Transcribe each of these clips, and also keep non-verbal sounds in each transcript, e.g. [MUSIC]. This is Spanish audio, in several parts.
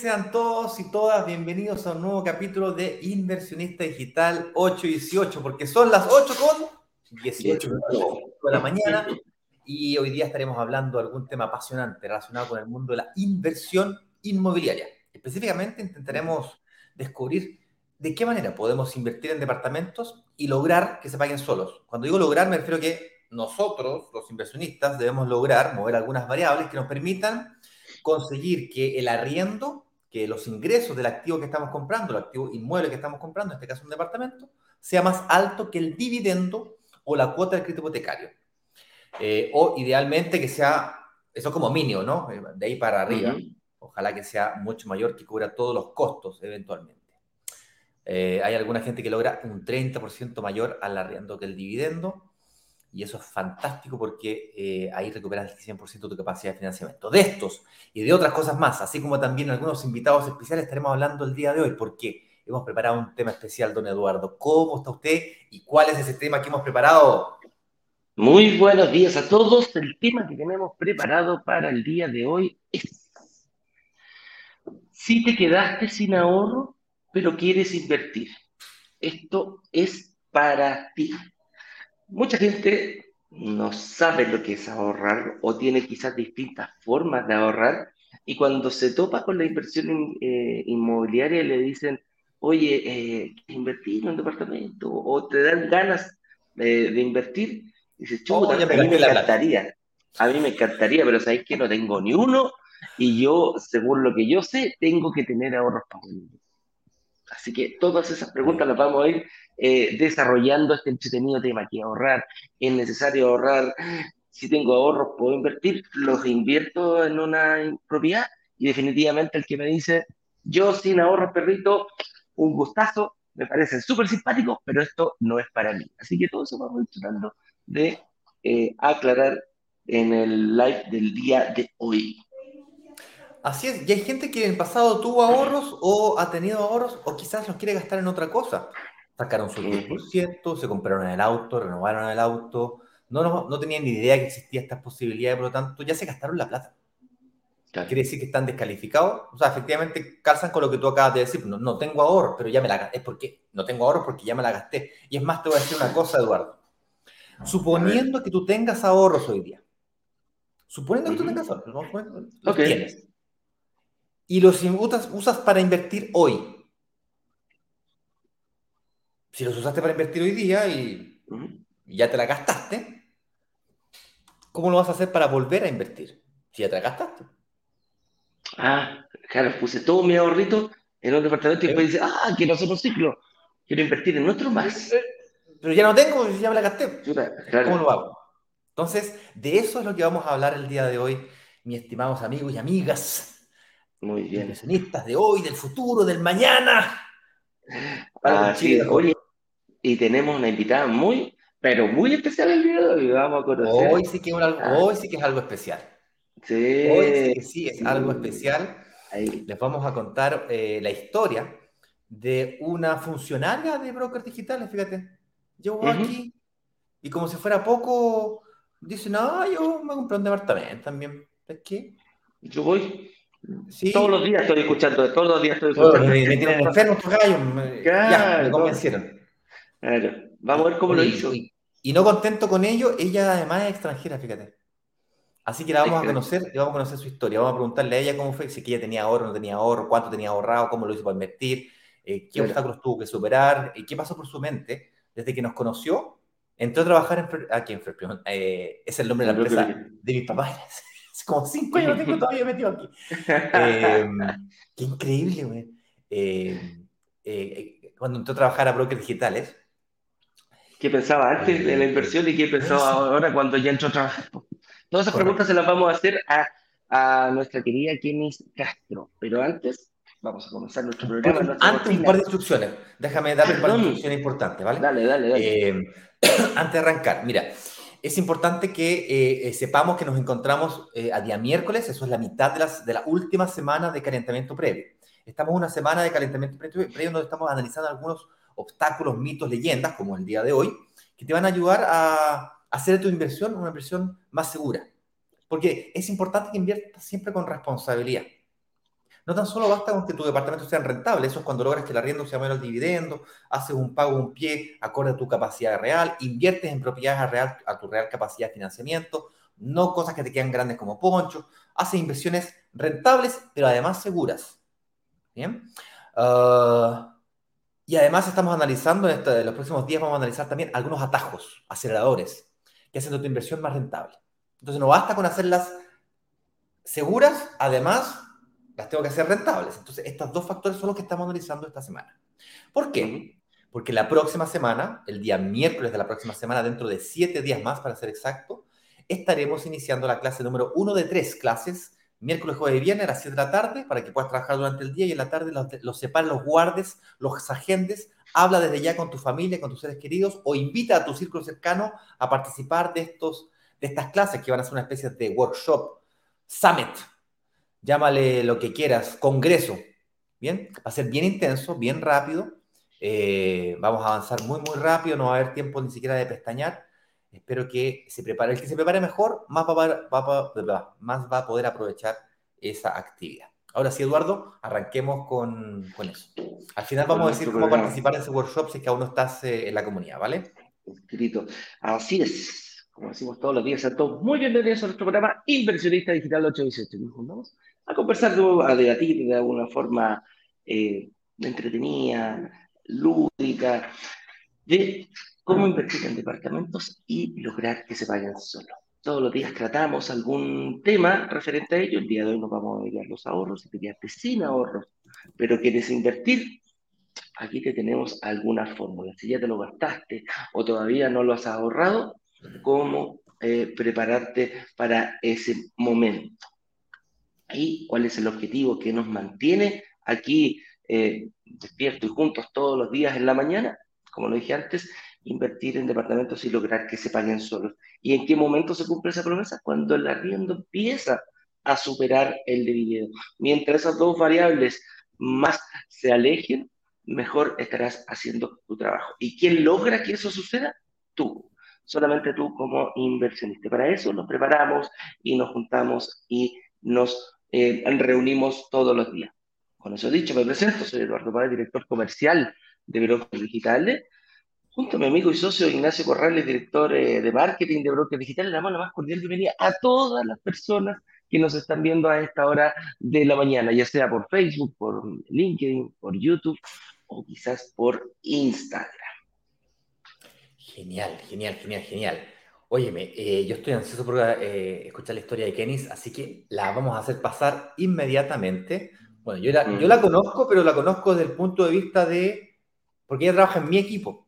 Sean todos y todas bienvenidos a un nuevo capítulo de Inversionista Digital 818, porque son las 8 con 18 de la mañana y hoy día estaremos hablando de algún tema apasionante relacionado con el mundo de la inversión inmobiliaria. Específicamente intentaremos descubrir de qué manera podemos invertir en departamentos y lograr que se paguen solos. Cuando digo lograr me refiero a que nosotros, los inversionistas, debemos lograr mover algunas variables que nos permitan conseguir que el arriendo, que los ingresos del activo que estamos comprando, el activo inmueble que estamos comprando, en este caso un departamento, sea más alto que el dividendo o la cuota del crédito hipotecario. Eh, o idealmente que sea, eso como mínimo, ¿no? Eh, de ahí para arriba. Ojalá que sea mucho mayor, que cubra todos los costos eventualmente. Eh, hay alguna gente que logra un 30% mayor al arriendo que el dividendo y eso es fantástico porque eh, ahí recuperas el 100% de tu capacidad de financiamiento. De estos y de otras cosas más, así como también algunos invitados especiales, estaremos hablando el día de hoy porque hemos preparado un tema especial, don Eduardo. ¿Cómo está usted y cuál es ese tema que hemos preparado? Muy buenos días a todos. El tema que tenemos preparado para el día de hoy es, si te quedaste sin ahorro, pero quieres invertir, esto es para ti. Mucha gente no sabe lo que es ahorrar o tiene quizás distintas formas de ahorrar. Y cuando se topa con la inversión eh, inmobiliaria le dicen, oye, eh, invertir en un departamento o te dan ganas de invertir, dices, chuta, a mí me encantaría, a mí me encantaría, pero sabéis que no tengo ni uno. Y yo, según lo que yo sé, tengo que tener ahorros para Así que todas esas preguntas las vamos a ir eh, desarrollando este entretenido tema que ahorrar. Es necesario ahorrar. Si tengo ahorros, puedo invertir. Los invierto en una propiedad. Y definitivamente el que me dice, yo sin ahorros, perrito, un gustazo, me parece súper simpático, pero esto no es para mí. Así que todo eso vamos tratando de eh, aclarar en el live del día de hoy. Así es, y hay gente que en el pasado tuvo ahorros o ha tenido ahorros o quizás los quiere gastar en otra cosa. Sacaron su 10%, se compraron el auto, renovaron el auto, no, no, no tenían ni idea que existía esta posibilidad, por lo tanto ya se gastaron la plata. Quiere decir que están descalificados. O sea, efectivamente calzan con lo que tú acabas de decir. No, no tengo ahorros, pero ya me la gasté. Es porque no tengo ahorros porque ya me la gasté. Y es más, te voy a decir una cosa, Eduardo. Suponiendo que tú tengas ahorros hoy día. Suponiendo que tú tengas ahorros. Los tienes y los usas, usas para invertir hoy. Si los usaste para invertir hoy día y, ya te la gastaste, ¿cómo lo vas a hacer para volver a invertir? Si ya te la gastaste. Ah, claro, puse todo mi ahorrito en un departamento y después dice, ah, quiero hacer un ciclo, quiero invertir en otro más. Eh, pero ya no tengo, ya me la gasté. ¿Cómo lo hago? Entonces, de eso es lo que vamos a hablar el día de hoy, mis estimados amigos y amigas. Muy bien. Inversionistas de hoy, del futuro, del mañana. Así Oye, y tenemos una invitada muy, pero muy especial el día de hoy. Vamos a conocer. Hoy sí que, ah. hoy sí que es algo especial. Sí. Hoy sí que sí es algo especial. Les vamos a contar eh, la historia de una funcionaria de brokers digitales, fíjate. Llegó aquí y como si fuera poco, dice, no, yo me compré un departamento también. ¿Es qué? Yo voy. Todos los días estoy escuchando, todos los días estoy escuchando. Me, tienen enfermo ya, me convencieron. Claro. Vamos a ver cómo lo hizo. Y, no contento con ello, ella además es extranjera, fíjate. Así que la vamos a conocer y vamos a conocer su historia. Vamos a preguntarle a ella cómo fue, si ella tenía ahorro, no tenía ahorro, cuánto tenía ahorrado, cómo lo hizo para invertir, eh, qué obstáculos tuvo que superar, y qué pasó por su mente desde que nos conoció. Entró a trabajar en. Aquí en eh, es el nombre de la empresa de mis papás. [LAUGHS] como cinco [LAUGHS] años tengo todavía metido aquí. Em, qué increíble, güey. Em, eh, eh, cuando entró a trabajar a brokers digitales. ¿Qué pensaba antes de la inversión y qué pensaba ahora cuando ya entró a trabajar? Todas esas preguntas se las vamos a hacer a, a nuestra querida Kenis Castro. Pero antes, vamos a comenzar nuestro programa. antes, un par de instrucciones. Déjame darle un par de instrucciones importantes, ¿vale? Dale, dale, dale. Em, [CLEARS THROAT] antes de arrancar, mira, es importante que eh, eh, sepamos que nos encontramos eh, a día miércoles, eso es la mitad de, las, de la última semana de calentamiento previo. Estamos una semana de calentamiento previo, donde estamos analizando algunos obstáculos, mitos, leyendas, como el día de hoy, que te van a ayudar a hacer tu inversión una inversión más segura. Porque es importante que inviertas siempre con responsabilidad. No tan solo basta con que tu departamento sea rentable, eso es cuando logras que el arriendo sea menos dividendo, haces un pago, un pie acorde a tu capacidad real, inviertes en propiedades a, real, a tu real capacidad de financiamiento, no cosas que te quedan grandes como poncho, haces inversiones rentables, pero además seguras. ¿Bien? Ah, y además estamos analizando, en, en los próximos días vamos a analizar también algunos atajos, aceleradores, que hacen de tu inversión más rentable. Entonces no basta con hacerlas seguras, además las tengo que hacer rentables. Entonces estos dos factores son los que estamos analizando esta semana. ¿Por qué? Porque la próxima semana, el día miércoles de la próxima semana, dentro de siete días más para ser exacto, estaremos iniciando la clase número uno de tres clases miércoles, jueves y viernes a las 7 de la tarde para que puedas trabajar durante el día y en la tarde los, los los guardes, los agentes, habla desde ya con tu familia, con tus seres queridos o invita a tu círculo cercano a participar de, estos, de estas clases que van a ser una especie de workshop, summit, llámale lo que quieras, congreso, ¿bien? Va a ser bien intenso, bien rápido, eh, vamos a avanzar muy, muy rápido, no va a haber tiempo ni siquiera de pestañear Espero que se prepare. El que se prepare mejor, más va, va, más va a poder aprovechar esa actividad. Ahora sí, Eduardo, arranquemos con, con eso. Al final vamos a decir cómo participar en ese workshop si es que aún no estás eh, en la comunidad, ¿vale? Escrito. Así es. Como decimos todos los días, a todos muy bienvenidos a nuestro programa Inversionista Digital 818. Nos juntamos a conversar, a debatir de alguna forma eh, entretenida, lúdica, de cómo invertir en departamentos y lograr que se vayan solos. Todos los días tratamos algún tema referente a ello. El día de hoy nos vamos a dedicar los ahorros y querías sin ahorros, pero quieres invertir. Aquí te tenemos algunas fórmulas. Si ya te lo gastaste o todavía no lo has ahorrado, cómo eh, prepararte para ese momento. Y cuál es el objetivo que nos mantiene aquí eh, despiertos y juntos todos los días en la mañana, como lo dije antes, invertir en departamentos y lograr que se paguen solos. ¿Y en qué momento se cumple esa promesa? Cuando el arriendo empieza a superar el de Mientras esas dos variables más se alejen, mejor estarás haciendo tu trabajo. ¿Y quién logra que eso suceda? Tú. Solamente tú como inversionista. Para eso nos preparamos y nos juntamos y nos eh, reunimos todos los días. Con eso dicho, me presento, soy Eduardo Páez, director comercial de Brokers Digitales junto a mi amigo y socio Ignacio Corrales, director eh, de marketing de Broker Digital, le damos la más cordial bienvenida a todas las personas que nos están viendo a esta hora de la mañana, ya sea por Facebook, por LinkedIn, por YouTube o quizás por Instagram. Genial, genial, genial, genial. Óyeme, eh, yo estoy ansioso por eh, escuchar la historia de Kenis, así que la vamos a hacer pasar inmediatamente. Bueno, yo la, yo la conozco, pero la conozco desde el punto de vista de, porque ella trabaja en mi equipo.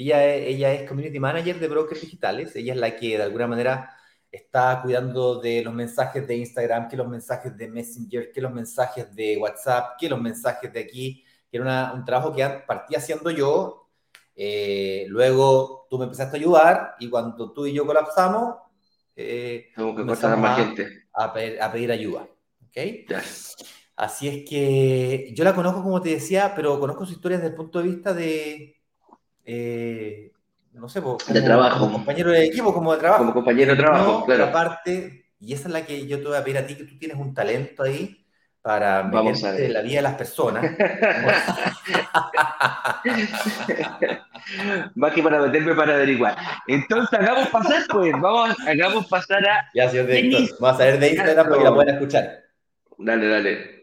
Ella, ella es community manager de brokers digitales. Ella es la que de alguna manera está cuidando de los mensajes de Instagram, que los mensajes de Messenger, que los mensajes de WhatsApp, que los mensajes de aquí, que era un trabajo que partí haciendo yo. Eh, luego tú me empezaste a ayudar y cuando tú y yo colapsamos, eh, Tengo que más a, gente. A, pedir, ayuda. ¿okay? Así es que yo la conozco, como te decía, pero conozco su historia desde el punto de vista de, eh, no sé, como, de trabajo. Como compañero de equipo, como de trabajo. Como compañero de trabajo, claro. Aparte, y esa es la que yo te voy a pedir a ti, que tú tienes un talento ahí para Vamos a la vida de las personas. [LAUGHS] Más que para meterme para averiguar. Entonces, hagamos pasar, pues, vamos, hagamos pasar a. Ya, señor director. Vamos a ver de Instagram para que la puedan escuchar. Dale, dale.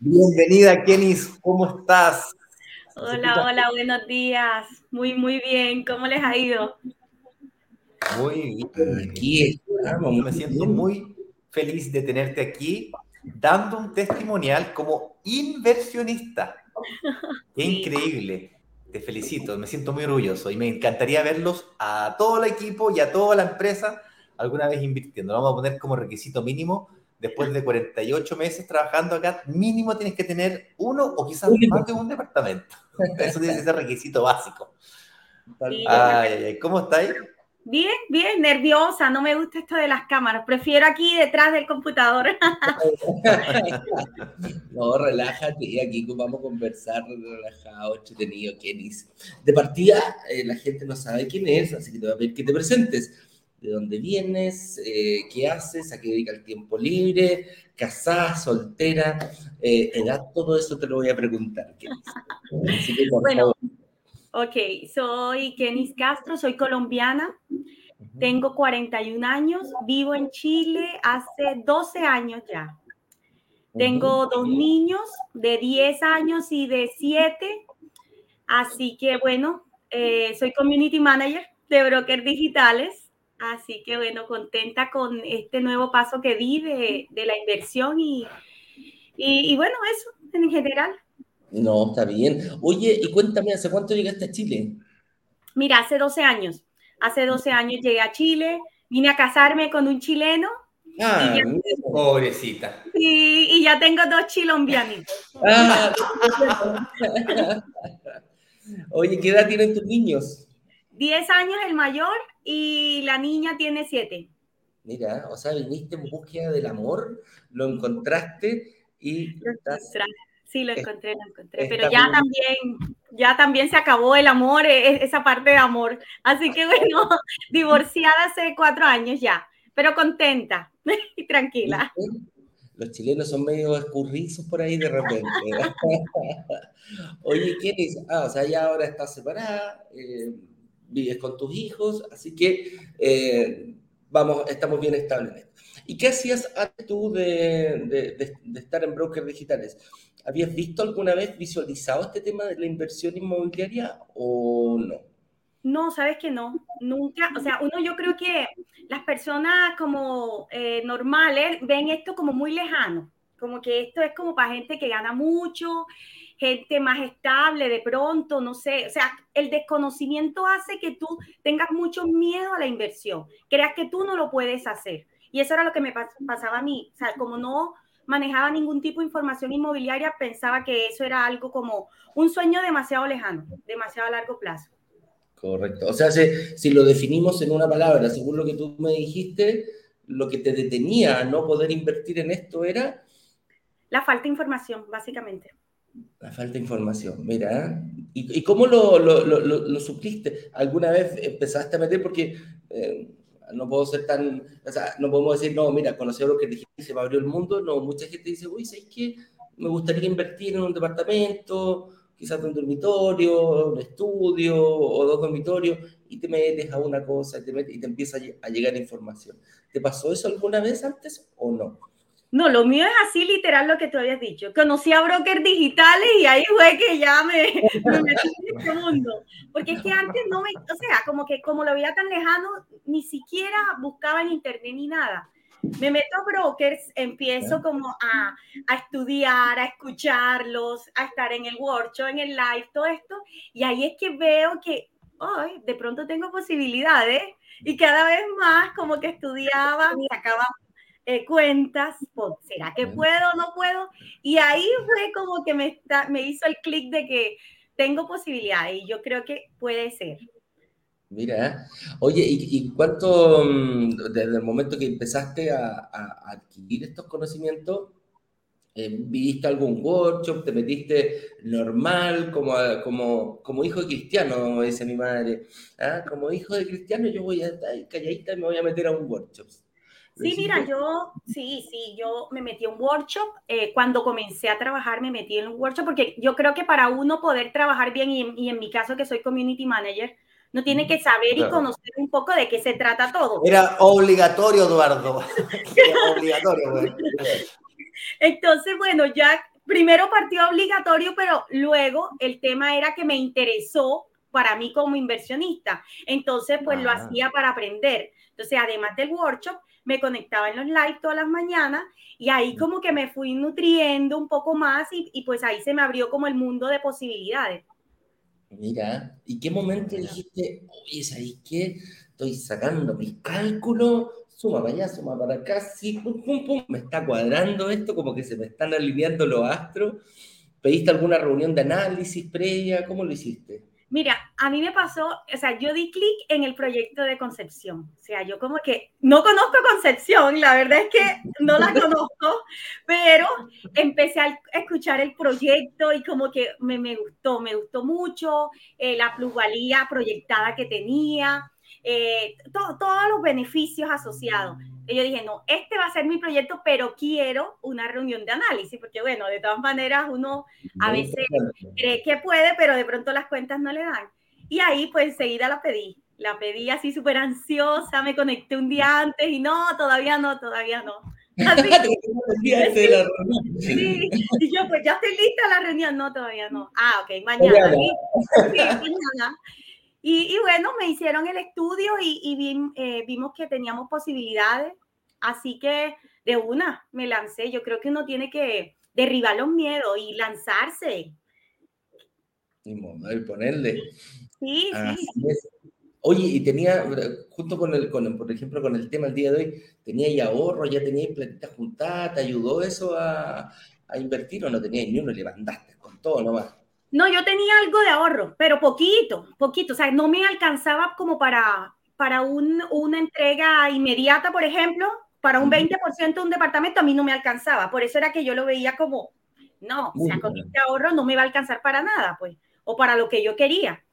Bienvenida, Kenis, ¿cómo estás? Hola, hola, buenos días. Muy, muy bien. ¿Cómo les ha ido? Muy bien. Aquí Me siento muy feliz de tenerte aquí dando un testimonial como inversionista. Qué increíble. Te felicito, me siento muy orgulloso y me encantaría verlos a todo el equipo y a toda la empresa alguna vez invirtiendo. Lo vamos a poner como requisito mínimo después de 48 meses trabajando acá, mínimo tienes que tener uno o quizás más de un departamento. [LAUGHS] Eso tiene que ser requisito básico. Ay, ay, ay. ¿Cómo estáis? Bien, bien, nerviosa, no me gusta esto de las cámaras, prefiero aquí detrás del computador. [LAUGHS] [LAUGHS] no, relájate, aquí vamos a conversar relajado, entretenido, Kenis. De partida, eh, la gente no sabe quién es, así que te voy a pedir que te presentes. ¿De dónde vienes? Eh, ¿Qué haces? ¿A qué dedica el tiempo libre? ¿Casada? ¿Soltera? Eh, edad, todo eso te lo voy a preguntar. Así que, por bueno, favor. Ok, soy Kenis Castro, soy colombiana, tengo 41 años, vivo en Chile hace 12 años ya. Tengo dos niños de 10 años y de 7, así que bueno, eh, soy community manager de Broker Digitales, así que bueno, contenta con este nuevo paso que di de, la inversión y, y bueno, eso en general. No, está bien. Oye, y cuéntame, ¿hace cuánto llegaste a Chile? Mira, hace 12 años. Hace 12 años llegué a Chile, vine a casarme con un chileno. Ah, pobrecita. Sí, y ya tengo dos chilombianitos. Ah, [LAUGHS] Oye, ¿qué edad tienen tus niños? 10 años el mayor y la niña tiene 7. Mira, o sea, viniste en búsqueda del amor, lo encontraste y estás Sí, lo encontré, lo encontré. Pero ya también, ya también se acabó el amor, e, e, esa parte de amor. Así que [LAUGHS] bueno, divorciada hace cuatro años ya, pero contenta y tranquila. Los chilenos son medio escurrizos por ahí de repente. [LAUGHS] [LAUGHS] Oye, ¿quién es? Ah, o sea, ya ahora estás separada, eh, vives con tus hijos, así que eh, vamos, estamos bien estables ¿Y qué hacías antes tú de, de estar en brokers digitales? ¿Habías visto alguna vez visualizado este tema de la inversión inmobiliaria o no? No, sabes que no, nunca. O sea, uno yo creo que las personas como eh, normales ven esto como muy lejano, como que esto es como para gente que gana mucho, gente más estable de pronto, no sé. O sea, el desconocimiento hace que tú tengas mucho miedo a la inversión, creas que tú no lo puedes hacer. Y eso era lo que me pasaba a mí. O sea, como no manejaba ningún tipo de información inmobiliaria, pensaba que eso era algo como un sueño demasiado lejano, demasiado a largo plazo. Correcto. O sea, si, lo definimos en una palabra, según lo que tú me dijiste, lo que te detenía a no poder invertir en esto era... La falta de información, básicamente. La falta de información, mira. ¿Y, cómo lo, lo, lo, supliste? ¿Alguna vez empezaste a meter? Porque eh, no puedo ser tan, o sea, no podemos decir, no, mira, conocí lo que dijiste, se me abrió el mundo. No, mucha gente dice, uy, ¿sabes qué? Me gustaría invertir en un departamento, quizás un dormitorio, un estudio o dos dormitorios, y te metes a una cosa y te, metes, y te empieza a llegar información. ¿Te pasó eso alguna vez antes o no? No, lo mío es así literal lo que tú habías dicho. Conocí a brokers digitales y ahí fue que ya me, me metí en este [LAUGHS] mundo. Porque es que antes no me, o sea, como que como lo veía tan lejano, ni siquiera buscaba en internet ni nada. Me meto a brokers, empiezo como a, a estudiar, a escucharlos, a estar en el workshop, en el live, todo esto. Y ahí es que veo que, hoy de pronto tengo posibilidades y cada vez más como que estudiaba, sacaba eh, cuentas, ¿será que puedo o no puedo? Y ahí fue como que me, me hizo el clic de que tengo posibilidades y yo creo que puede ser. Mira, oye, ¿y, cuánto, mm, desde el momento que empezaste a, adquirir estos conocimientos, eh, viviste algún workshop, te metiste normal, como, como, como hijo de cristiano, dice mi madre, ¿ah? como hijo de cristiano yo voy a estar calladita y me voy a meter a un workshop. Sí, mira, yo, sí, sí, yo me metí en un workshop. Eh, cuando comencé a trabajar, me metí en un workshop porque yo creo que para uno poder trabajar bien, y en, mi caso que soy community manager, no tiene que saber y conocer un poco de qué se trata todo. Era obligatorio, Eduardo. [LAUGHS] obligatorio. Entonces, bueno, ya primero partió obligatorio, pero luego el tema era que me interesó para mí como inversionista. Entonces, pues lo hacía para aprender. Entonces, además del workshop, me conectaba en los live todas las mañanas y ahí como que me fui nutriendo un poco más y, pues ahí se me abrió como el mundo de posibilidades. Mira, ¿y qué momento dijiste, oye, ¿sabes qué? Estoy sacando mis cálculos, suma para allá, suma para acá, sí, pum, pum, pum, me está cuadrando esto, como que se me están alineando los astros. ¿Pediste alguna reunión de análisis previa? ¿Cómo lo hiciste? Mira, a mí me pasó, o sea, yo di clic en el proyecto de Concepción. O sea, yo como que no conozco Concepción, la verdad es que no la [LAUGHS] conozco, pero empecé a escuchar el proyecto y como que me, me gustó, me gustó mucho eh, la plusvalía proyectada que tenía, eh, todos los beneficios asociados. Y yo dije, no, este va a ser mi proyecto, pero quiero una reunión de análisis, porque bueno, de todas maneras uno a veces cree que puede, pero de pronto las cuentas no le dan. Y ahí pues enseguida la pedí, la pedí así súper ansiosa, me conecté un día antes y no, todavía no, todavía no. [LAUGHS] Así, sí, y yo pues ya estoy lista la reunión, no, todavía no. Ah, ok, mañana. Sí, mañana. Y, bueno, me hicieron el estudio y, eh, vimos que teníamos posibilidades, así que de una me lancé. Yo creo que uno tiene que derribar los miedos y lanzarse. Y ponerle. Sí, sí. Oye, y tenía, junto con el, con, por ejemplo, con el tema del día de hoy, ¿tenía ya ahorro, ya tenía platita juntada? ¿Te ayudó eso a, a invertir o no tenías ni uno? Le mandaste con todo nomás. No, yo tenía algo de ahorro, pero poquito, poquito. O sea, no me alcanzaba como para, para un, una entrega inmediata, por ejemplo, para un 20% de un departamento, a mí no me alcanzaba. Por eso era que yo lo veía como, no, o sea, con este ahorro no me va a alcanzar para nada, pues, o para lo que yo quería.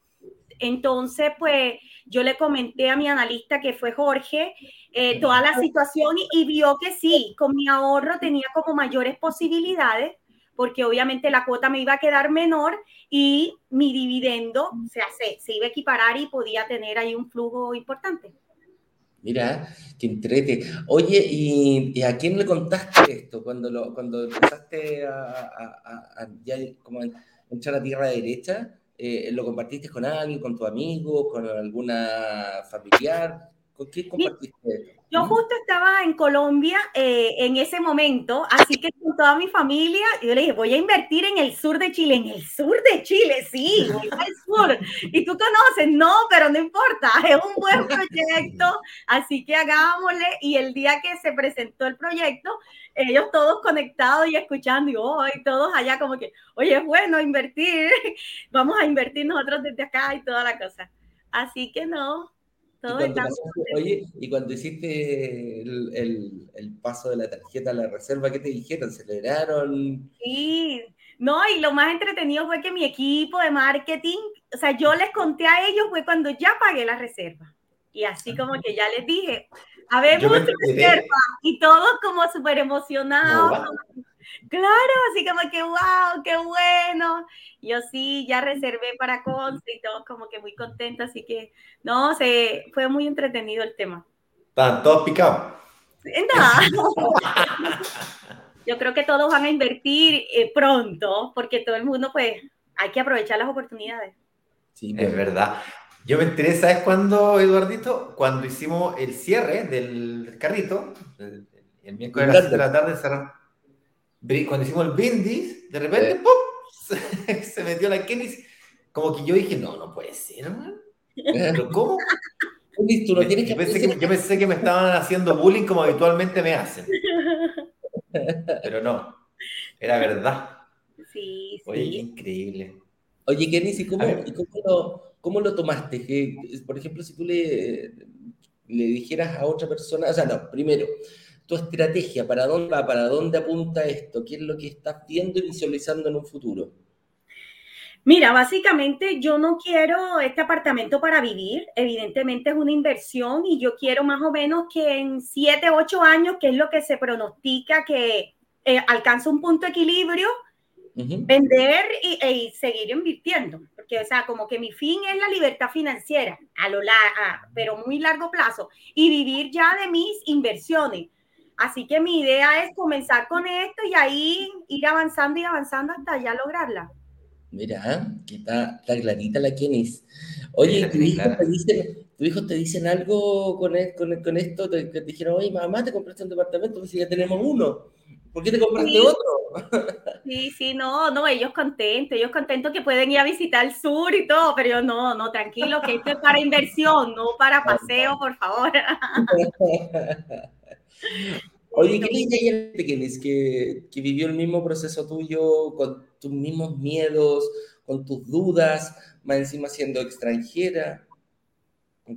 Entonces, pues, yo le comenté a mi analista, que fue Jorge, eh, toda la situación y, y vio que sí, con mi ahorro tenía como mayores posibilidades porque obviamente la cuota me iba a quedar menor y mi dividendo o sea, se, iba a equiparar y podía tener ahí un flujo importante. Mira, qué entrete. Oye, ¿y, a quién le contaste esto cuando, lo, cuando empezaste a, ya como entrar a tierra derecha? Eh, ¿Lo compartiste con alguien, con tu amigo, con alguna familiar? ¿Con quién compartiste? Yo justo estaba en Colombia eh, en ese momento, así que con toda mi familia, yo le dije, voy a invertir en el sur de Chile, en el sur de Chile, sí, voy al sur. Y tú conoces, no, pero no importa, [LAUGHS] es un buen proyecto, así que hagámosle. Y el día que se presentó el proyecto, ellos todos conectados y escuchando, y, oh, y todos allá como que, oye, es bueno invertir, [LAUGHS] vamos a invertir nosotros desde acá y toda la cosa. Así que no, y oye, y cuando hiciste el, el, paso de la tarjeta a la reserva, ¿qué te dijeron? ¿Celebraron? Sí, no, y lo más entretenido fue que mi equipo de marketing, o sea, yo les conté a ellos fue cuando ya pagué la reserva. Y así como que ya les dije, habemos reserva, y todos como súper emocionados. Claro, así como que, wow, qué bueno. Yo sí, ya reservé para Conce y todos como que muy contentos, así que, no, se, fue muy entretenido el tema. Están todos picados. [LAUGHS] Yo creo que todos van a invertir eh, pronto, porque todo el mundo, pues, hay que aprovechar las oportunidades. Sí, es verdad. Yo me enteré, ¿sabes cuándo, Eduardito? Cuando hicimos el cierre del carrito, el, miércoles a las de la tarde cerramos cuando hicimos el Bindis, de repente, eh. ¡pum! [LAUGHS] Se, metió la Kenny. Como que yo dije, no, no puede ser, man. ¿Pero cómo? yo, pensé que, yo pensé que me estaban haciendo bullying como habitualmente me hacen. Pero no, era verdad. Sí, sí. Oye, increíble. Oye, Kenny, ¿y cómo, lo, cómo, lo, tomaste? Que, por ejemplo, si tú le, le dijeras a otra persona, o sea, no, primero, tu estrategia, para dónde va, para dónde apunta esto, qué es lo que estás viendo y visualizando en un futuro. Mira, básicamente yo no quiero este apartamento para vivir, evidentemente es una inversión y yo quiero más o menos que en 7, 8 años, que es lo que se pronostica que eh, alcanza un punto de equilibrio, vender y, e, seguir invirtiendo, porque o sea, como que mi fin es la libertad financiera a lo largo, pero muy largo plazo. Y vivir ya de mis inversiones. Así que mi idea es comenzar con esto y ahí ir avanzando y avanzando hasta ya lograrla. Mira, que está, clarita la Kenis. Oye, ¿tu hijo, te dicen, ¿tu hijo te dicen algo con, e, con, con esto? Te, dijeron, oye, mamá, te compraste un departamento, pues ya tenemos uno. ¿Por qué te compraste otro? [LAUGHS] Sí, sí, no, no, ellos contentos, ellos contentos que pueden ir a visitar el sur y todo, pero yo no, no, tranquilo, que esto es para inversión, no para paseo, por favor. [LAUGHS] Oye, ¿qué le diría a que, que vivió el mismo proceso tuyo, con tus mismos miedos, con tus dudas, más encima siendo extranjera?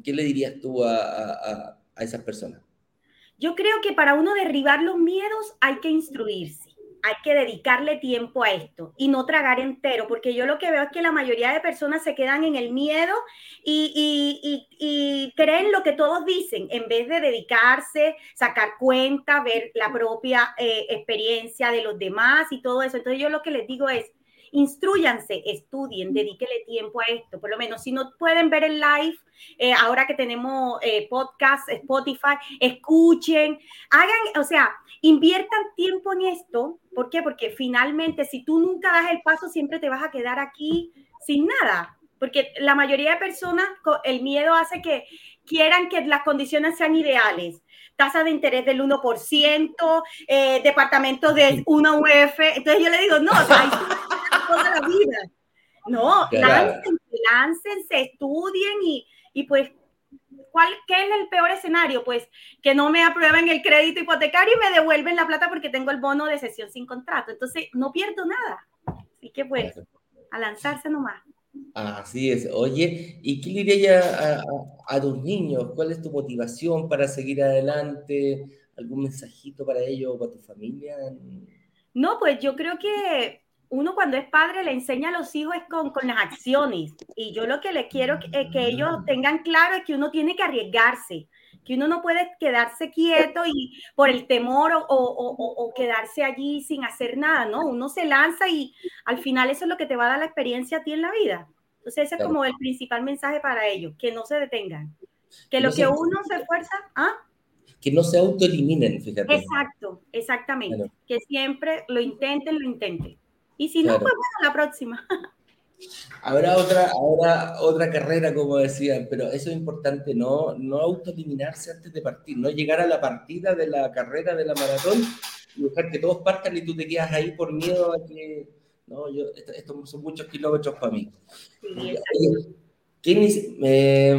¿Qué le dirías tú a, a, a esas personas? Yo creo que para uno derribar los miedos hay que instruirse hay que dedicarle tiempo a esto y no tragar entero, porque yo lo que veo es que la mayoría de personas se quedan en el miedo y, creen lo que todos dicen, en vez de dedicarse, sacar cuenta, ver la propia eh, experiencia de los demás y todo eso. Entonces yo lo que les digo es, instruyanse, estudien, dedíquele tiempo a esto. Por lo menos, si no pueden ver el live, eh, ahora que tenemos eh, podcast, Spotify, escuchen, hagan, o sea, inviertan tiempo en esto. ¿Por qué? Porque finalmente, si tú nunca das el paso, siempre te vas a quedar aquí sin nada. Porque la mayoría de personas, el miedo hace que quieran que las condiciones sean ideales tasa de interés del 1%, eh, departamento de 1 [LAUGHS] UF. Entonces yo le digo, no, toda la vida. No, láncense, láncense, estudien y, y pues, ¿cuál, ¿qué es el peor escenario? Pues que no me aprueben el crédito hipotecario y me devuelven la plata porque tengo el bono de sesión sin contrato. Entonces, no pierdo nada. Así que pues, a lanzarse nomás. Así es. Oye, ¿y qué le diría a, a, a, tus niños? ¿Cuál es tu motivación para seguir adelante? ¿Algún mensajito para ellos o para tu familia? No, pues yo creo que uno cuando es padre le enseña a los hijos con, con las acciones. Y yo lo que les quiero que, que ellos tengan claro es que uno tiene que arriesgarse, que uno no puede quedarse quieto y por el temor o, o, o, quedarse allí sin hacer nada, ¿no? Uno se lanza y al final eso es lo que te va a dar la experiencia a ti en la vida. Entonces ese es como el principal mensaje para ellos, que no se detengan, que, lo que uno se esfuerza, ¿ah? Que no se autoeliminen, fíjate. Exacto, exactamente. Que siempre lo intenten, lo intenten. Y si no, pues bueno, la próxima. [LAUGHS] Habrá otra, ahora otra carrera, como decían, pero eso es importante, no, no autoeliminarse antes de partir, no llegar a la partida de la carrera de la maratón y dejar que todos partan y tú te quedas ahí por miedo a que, no, yo, estos son muchos kilómetros para mí. Sí, eh,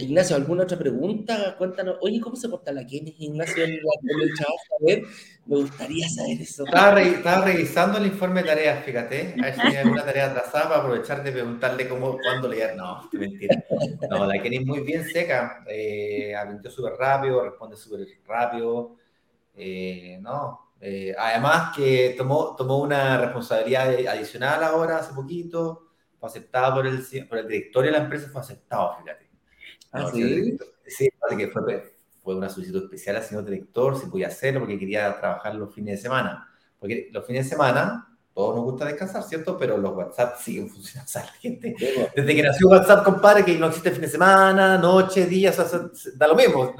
Ignacio, ¿alguna otra pregunta? Cuéntanos. Oye, ¿cómo se porta la Kenny, Ignacio, en, el ver, Me gustaría saber eso. Estaba, revisando el informe de tareas, fíjate. A ver si hay alguna tarea atrasada para aprovechar de preguntarle cómo, cuándo leer. No, mentira. No, la Kenny es muy bien seca. Eh, súper rápido, responde súper rápido. Eh, no. Eh, además que tomó, tomó una responsabilidad adicional ahora, hace poquito fue aceptado por el, por el directorio de la empresa, fue aceptado, fíjate. ¿Ah, sí? Sí, que fue, fue una solicitud especial al señor director, si podía hacerlo, porque quería trabajar los fines de semana. Porque los fines de semana, todos nos gusta descansar, ¿cierto? Pero los WhatsApp [LAUGHS] siguen funcionando. O sea, la gente, desde que nació WhatsApp, compadre, que no existe fin de semana, noche, días, o sea, da lo mismo.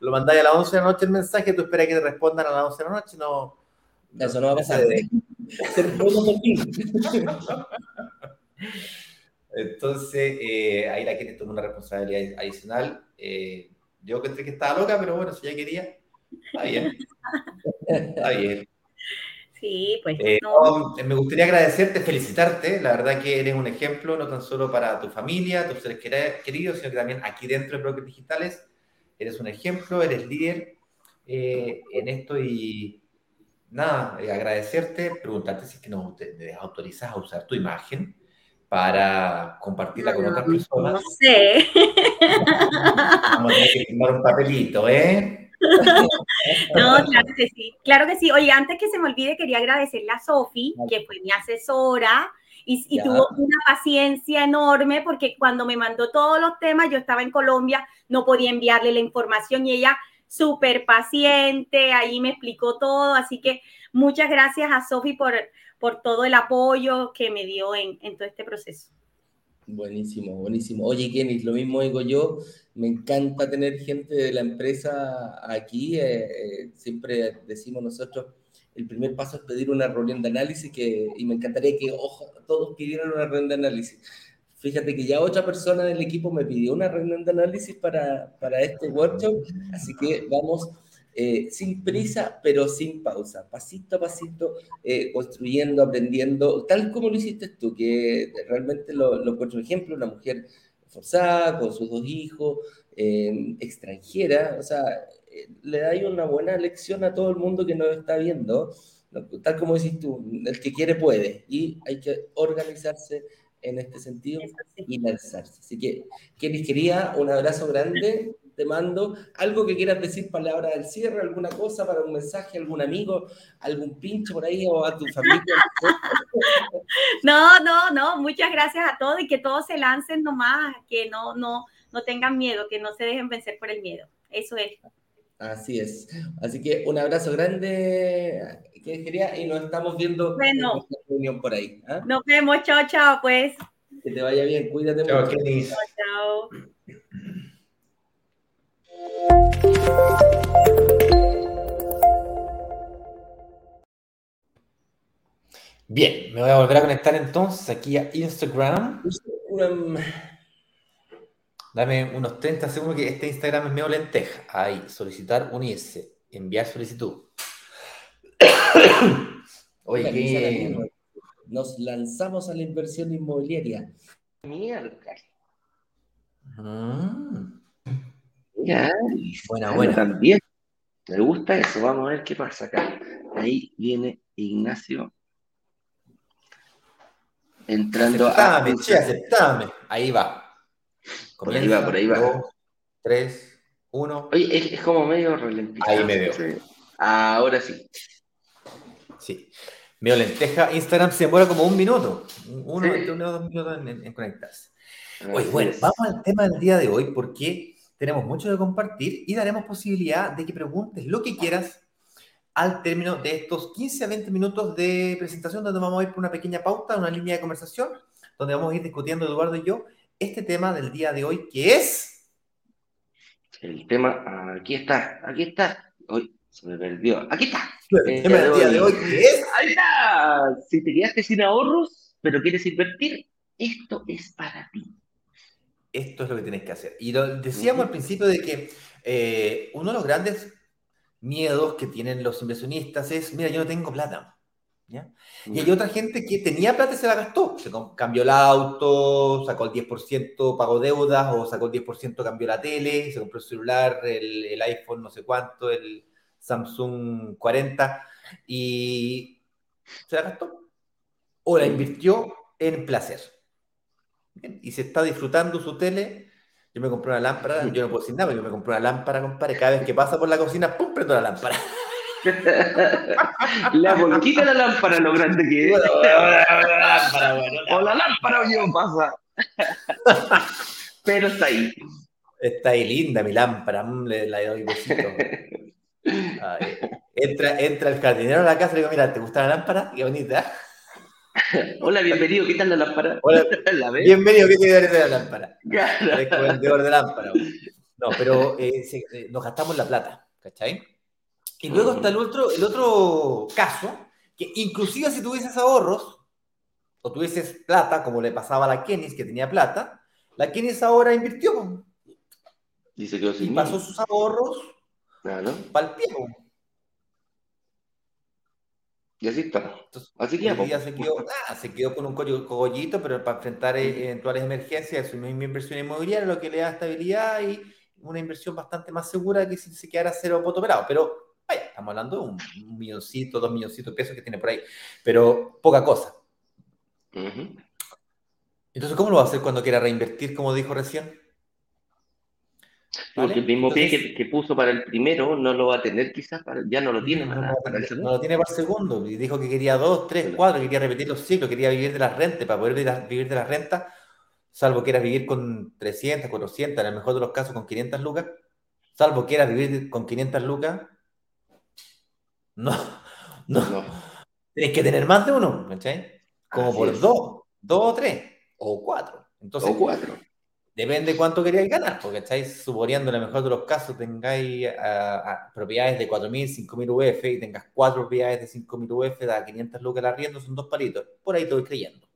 Lo mandáis a las 11 de la noche el mensaje, tú esperas que te respondan a las 11 de la noche, no. Eso no va a pasar. [LAUGHS] Entonces, eh, ahí la gente tomó una responsabilidad adicional. Eh, yo pensé que estaba loca, pero bueno, si ella quería, está bien. Está bien. Sí, pues. Eh, no. me gustaría agradecerte, felicitarte. La verdad que eres un ejemplo, no tan solo para tu familia, tus seres queridos, sino que también aquí dentro de Brokers Digitales. Eres un ejemplo, eres líder en esto y nada, agradecerte, preguntarte si es que nos autorizas a usar tu imagen para compartirla con otras personas. No sé. Vamos a tener que firmar un papelito, ¿eh? [LAUGHS] No, claro que sí, claro que sí. Oye, antes que se me olvide, quería agradecerle a Sofi, que fue mi asesora, y, y tuvo una paciencia enorme porque cuando me mandó todos los temas, yo estaba en Colombia, no podía enviarle la información y ella súper paciente, ahí me explicó todo, así que muchas gracias a Sofi por, por todo el apoyo que me dio en, en todo este proceso. Buenísimo, buenísimo. Oye, Kenny, lo mismo digo yo, me encanta tener gente de la empresa aquí. Eh, eh, siempre decimos nosotros, el primer paso es pedir una reunión de análisis que, y me encantaría que ojo, todos pidieran una reunión de análisis. Fíjate que ya otra persona del equipo me pidió una reunión de análisis para, para este workshop, así que vamos eh, sin prisa, pero sin pausa, pasito a pasito, eh, construyendo, aprendiendo, tal como lo hiciste tú, que realmente lo, lo un ejemplo, una mujer forzada, con sus dos hijos, em, extranjera, o sea, eh, le dais una buena lección a todo el mundo que nos está viendo. Tal como decís tú, el que quiere puede. Y hay que organizarse en este sentido y lanzarse. Así que, Kelly, quería un abrazo grande te mando algo que quieras decir, palabra del cierre, alguna cosa para un mensaje, algún amigo, algún pinche por ahí o a tu familia. [LAUGHS] no, no, no, muchas gracias a todos y que todos se lancen nomás, que no, no, no tengan miedo, que no se dejen vencer por el miedo. Eso es. Así es. Así que un abrazo grande, que quería, y nos estamos viendo bueno, en reunión por ahí. ¿ah? Nos vemos, chao, chao, pues. Que te vaya bien, cuídate chao, mucho. Chao, chao. Bien, me voy a volver a conectar entonces aquí a Instagram. Dame unos 30 segundos que este Instagram es medio lenteja. Ahí, solicitar unirse, enviar solicitud. [COUGHS] Oye, que nos lanzamos a la inversión inmobiliaria. Mierda. Ya, buena, buena. También. Me gusta eso. Vamos a ver qué pasa acá. Ahí viene Ignacio. Entrando aceptame, a. Che, aceptame. Ahí va. Por ahí va, por ahí va. Dos, tres, uno. Oye, es, es como medio ralentizado. Ahí me veo. Ahora sí. Sí. Medio lenteja. Instagram se demora como un minuto. Uno, sí. uno dos minutos en, en conectarse. Oye, bueno, vamos al tema del día de hoy porque tenemos mucho que compartir y daremos posibilidad de que preguntes lo que quieras al término de estos 15 a 20 minutos de presentación, donde vamos a ir por una pequeña pauta, una línea de conversación, donde vamos a ir discutiendo, Eduardo y yo, este tema del día de hoy, que es... El tema, aquí está, aquí está. Hoy se me perdió. Aquí está. El tema del día de hoy, que es... Ahí está. Si te quedaste sin ahorros, pero quieres invertir, esto es para ti esto es lo que tienes que hacer. Y lo decíamos al principio de que eh, uno de los grandes miedos que tienen los inversionistas es, mira, yo no tengo plata. Y hay otra gente que tenía plata y se la gastó. Se cambió el auto, sacó el 10%, pagó deudas, o sacó el 10%, cambió la tele, se compró el celular, el, el iPhone no sé cuánto, el Samsung 40, y se la gastó. O la invirtió en placer. Bien, y se está disfrutando su tele. Yo me compré una lámpara, yo no puedo decir nada, yo me compré una lámpara, compadre. Cada vez que pasa por la cocina, ¡pum! prendo la lámpara. [LAUGHS] la bolquita de la lámpara, lo grande que es. Bueno, la lámpara, bueno, o la lámpara yo pasa. Pero está ahí. Está ahí linda mi lámpara, le, la doy besito. [LAUGHS] Entra, entra el jardinero a la casa y le digo, mira, ¿te gusta la lámpara? Qué bonita. [LAUGHS] Hola, bienvenido, ¿qué tal la lámpara? Hola, [LAUGHS] ¿La bienvenido, ¿qué de la lámpara? Es vendedor de lámpara. [LAUGHS] No, pero eh, se, eh, nos gastamos la plata, ¿cachai? Y luego está el otro, el otro caso, que inclusive si tuvieses ahorros, o tuvieses plata, como le pasaba a la Kenis, que tenía plata, la Kenis ahora invirtió. Y se quedó sin Y pasó sus ahorros claro. para el pie. Y así está. Entonces, así que ya se quedó, ah, se quedó con un cogollito, pero para enfrentar eventuales emergencias, es una misma inversión inmobiliaria, lo que le da estabilidad y una inversión bastante más segura que si se quedara cero poto pelado. Pero, vaya, estamos hablando de un, un milloncito, dos milloncitos de pesos que tiene por ahí, pero poca cosa. Uh -huh. Entonces, ¿cómo lo va a hacer cuando quiera reinvertir, como dijo recién? ¿Vale? Porque el mismo Entonces, pie que, que, puso para el primero no lo va a tener quizás, para, ya no lo tiene no, para, para, el segundo. No lo tiene para el segundo. Y dijo que quería dos, tres, cuatro, quería repetir los ciclos, quería vivir de las rentas. Para poder vivir de las rentas, salvo que era vivir con 300, 400, en el mejor de los casos con 500 lucas, salvo que era vivir con 500 lucas, no, no. no. Tienes que tener más de uno, ¿cachai? Como Así por es. dos, dos o tres, o cuatro. Entonces, o cuatro. Depende cuánto queríais ganar, porque estáis suponiendo en el mejor de los casos tengáis uh, uh, propiedades de 4.000, 5.000 UF y tengas cuatro propiedades de 5.000 UF, da 500 lucas el arriendo, son dos palitos. Por ahí te voy creyendo.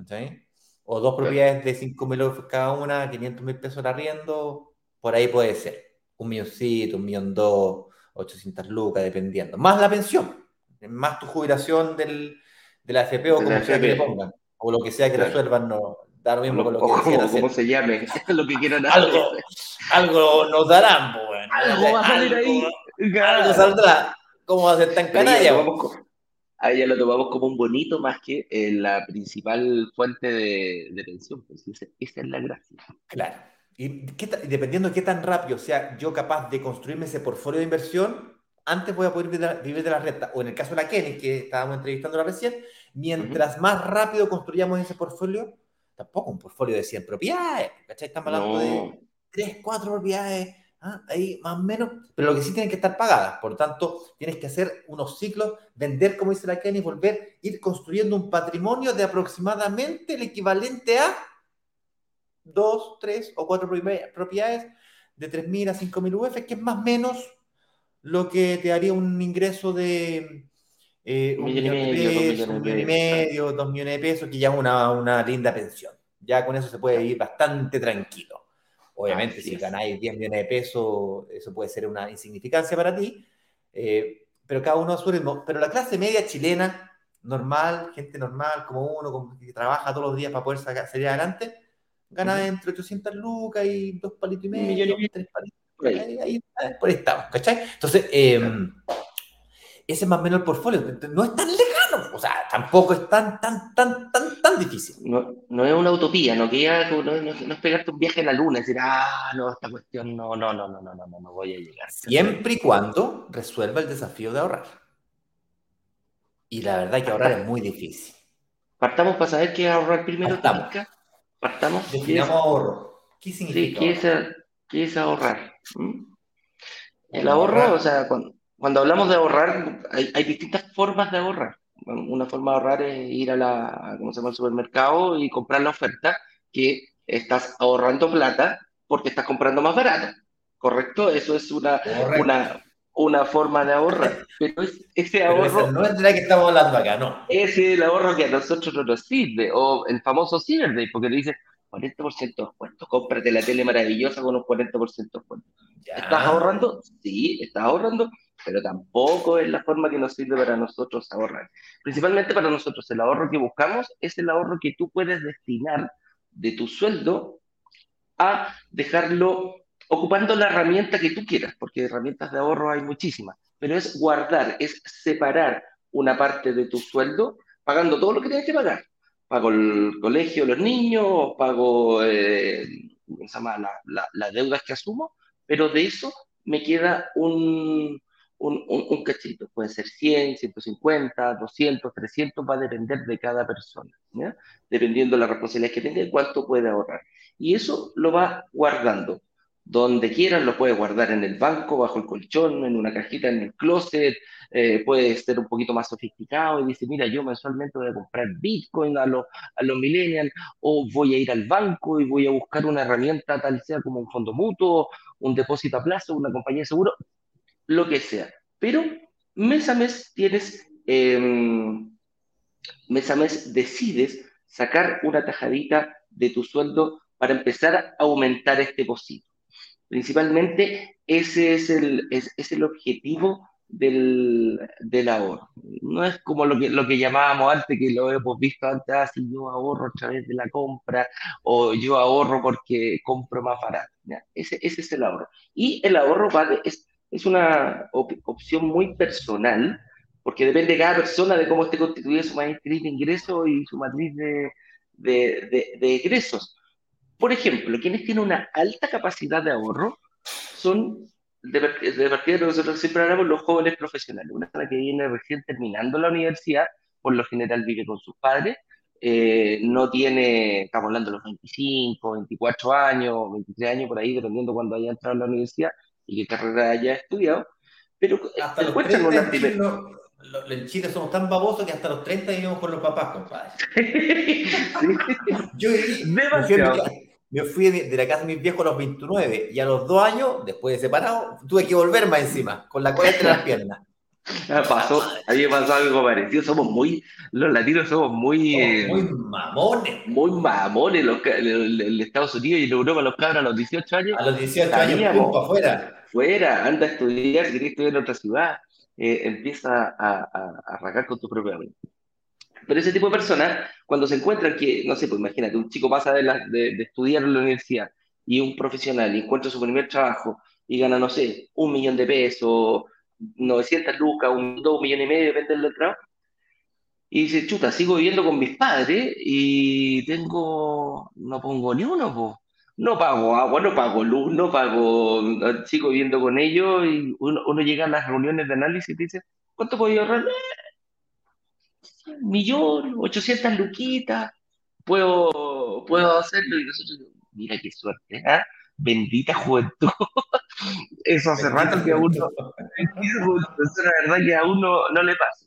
¿Okay? O dos propiedades de 5.000 UF cada una, 500.000 pesos el arriendo, por ahí puede ser. Un milloncito, un millón dos, 800 lucas, dependiendo. Más la pensión, más tu jubilación del, de la FP o como sea que le pongan, o lo que sea que claro. resuelvan, no, dar lo mismo con lo que o como, como se llame, [LAUGHS] lo que quieran algo, algo nos darán, bueno. algo va a salir ahí. Algo saldrá. ¿Cómo va a ser tan canalla? Ahí ya lo tomamos como un bonito más que eh, la principal fuente de, de pensión. Pues, esa, esa, es la gracia. Claro. Y qué, dependiendo de qué tan rápido sea yo capaz de construirme ese portfolio de inversión, antes voy a poder vivir de, la, vivir de la renta. O en el caso de la Kenny, que estábamos entrevistando recién, mientras uh -huh. más rápido construyamos ese portfolio, tampoco un portfolio de 100 propiedades, ¿cachai? Estamos hablando no. de 3, 4 propiedades, ¿ah? ahí más o menos, pero lo que sí tienen que estar pagadas. Por tanto, tienes que hacer unos ciclos, vender, como dice la Kenny, volver, ir construyendo un patrimonio de aproximadamente el equivalente a 2, 3 o 4 propiedades de 3.000 a 5.000 UF, que es más o menos lo que te daría un ingreso de eh, un millón, millón, de pesos, un millón y medio, dos millones de pesos, que ya es una, una linda pensión. Ya con eso se puede vivir bastante tranquilo. Obviamente, Así si es. ganáis 10 millones de pesos, eso puede ser una insignificancia para ti, eh, pero cada uno a su ritmo. Pero la clase media chilena, normal, gente normal, como uno, que trabaja todos los días para poder sacar, salir adelante, gana uh -huh. entre 800 lucas y dos palitos y medio, tres palitos. Ahí, ahí, por ahí estamos, ¿cachai? Entonces, eh, ese es más o menos el portfolio. No es tan lejano, o sea, tampoco es tan, tan, tan, tan, tan difícil. No, no es una utopía, no, queda, no, no, no, es pegarte un viaje a la luna y decir, ah, no, esta cuestión no, no, no, no, no, no, no, no voy a llegar. Siempre y cuando resuelva el desafío de ahorrar. Y la verdad es que ahorrar es muy difícil. Partamos para saber qué es ahorrar primero. Partamos. Definamos ahorro. ¿Qué significa? Sí, ¿qué, es, ¿qué, es, ahorrar? El, ¿Mm? ahorro, o sea, cuando cuando hablamos de ahorrar, hay, hay, distintas formas de ahorrar. Una forma de ahorrar es ir a la, ¿cómo se llama? al supermercado y comprar la oferta, que estás ahorrando plata porque estás comprando más barato. ¿Correcto? Eso es una, una, una forma de ahorrar. Pero es, ese ahorro. no es de la que estamos hablando acá, no. Ese es el ahorro que a nosotros no nos sirve. O el famoso Cyber Day, porque le dices 40% de descuento. Cómprate la tele maravillosa con un 40% de descuento. ¿Estás ahorrando? Sí, estás ahorrando, pero tampoco es la forma que nos sirve para nosotros ahorrar. Principalmente para nosotros, el ahorro que buscamos es el ahorro que tú puedes destinar de tu sueldo a dejarlo ocupando la herramienta que tú quieras, porque herramientas de ahorro hay muchísimas, pero es guardar, es separar una parte de tu sueldo pagando todo lo que tienes que pagar. Pago el colegio los niños, pago eh, la, la, las deudas que asumo, pero de eso me queda un, un, un, cachito. Puede ser 100, 150, 200, 300, va a depender de cada persona, dependiendo de la responsabilidad que tenga y cuánto puede ahorrar. Y eso lo va guardando. Donde quieras, lo puedes guardar en el banco, bajo el colchón, en una cajita en el closet, eh, puede ser un poquito más sofisticado y dice, mira, yo mensualmente voy a comprar Bitcoin a los, a los millennials, o voy a ir al banco y voy a buscar una herramienta tal sea como un fondo mutuo, un depósito a plazo, una compañía de seguro, lo que sea. Pero mes a mes tienes, eh, mes a mes decides sacar una tajadita de tu sueldo para empezar a aumentar este depósito. Principalmente ese es el, es, el objetivo del, del, ahorro. No es como lo que, lo que llamábamos antes, que lo hemos visto antes, ah, si yo ahorro a través de la compra o yo ahorro porque compro más barato. Ese, es el ahorro. Y el ahorro va es, es una op opción muy personal, porque depende de cada persona de cómo esté constituida su matriz de ingresos y su matriz de, de, de, de egresos. Por ejemplo, quienes tienen una alta capacidad de ahorro son de, de partida nosotros siempre hablamos los jóvenes profesionales. Una persona que viene recién terminando la universidad, por lo general vive con sus padres, eh, no tiene, estamos hablando de los 25, 24 años, 23 años por ahí, dependiendo cuando haya entrado a la universidad y qué carrera haya estudiado, pero hasta los 30 una en, Chile, no, en Chile somos tan babosos que hasta los 30 vivimos con los papás, compadre. [LAUGHS] Yo Demasiado. Me fui de, la casa de mis viejos a los 29 y a los dos años, después de separado, tuve que volver más encima, con la cola entre las piernas. [LAUGHS] Pasó, a mí me pasó algo parecido. Somos muy, los latinos somos muy. Somos muy mamones. Muy mamones. Los, en Estados Unidos y en Europa, los cabros a los 18 años. A los 18 años, afuera. Fuera, anda a estudiar, si quieres estudiar en otra ciudad, eh, empieza a, a, a arrancar con tu propia mente. Pero ese tipo de personas, cuando se encuentran que, no sé, pues imagínate, un chico pasa de, la, de, de, estudiar en la universidad y un profesional y encuentra su primer trabajo y gana, no sé, un millón de pesos, 900 lucas, un, dos millones y medio, depende del trabajo. Y dice, chuta, sigo viviendo con mis padres y tengo, no pongo ni uno, pues. No pago agua, no pago luz, no pago, sigo viviendo con ellos y uno, uno llega a las reuniones de análisis y dice, ¿cuánto puedo ahorrar? un millón, 800 luquitas, puedo, puedo hacerlo. Y nosotros, mira qué suerte, ¿ah? Bendita juventud. [LAUGHS] Eso hace rato que a uno, eso la verdad que a uno no le pasa.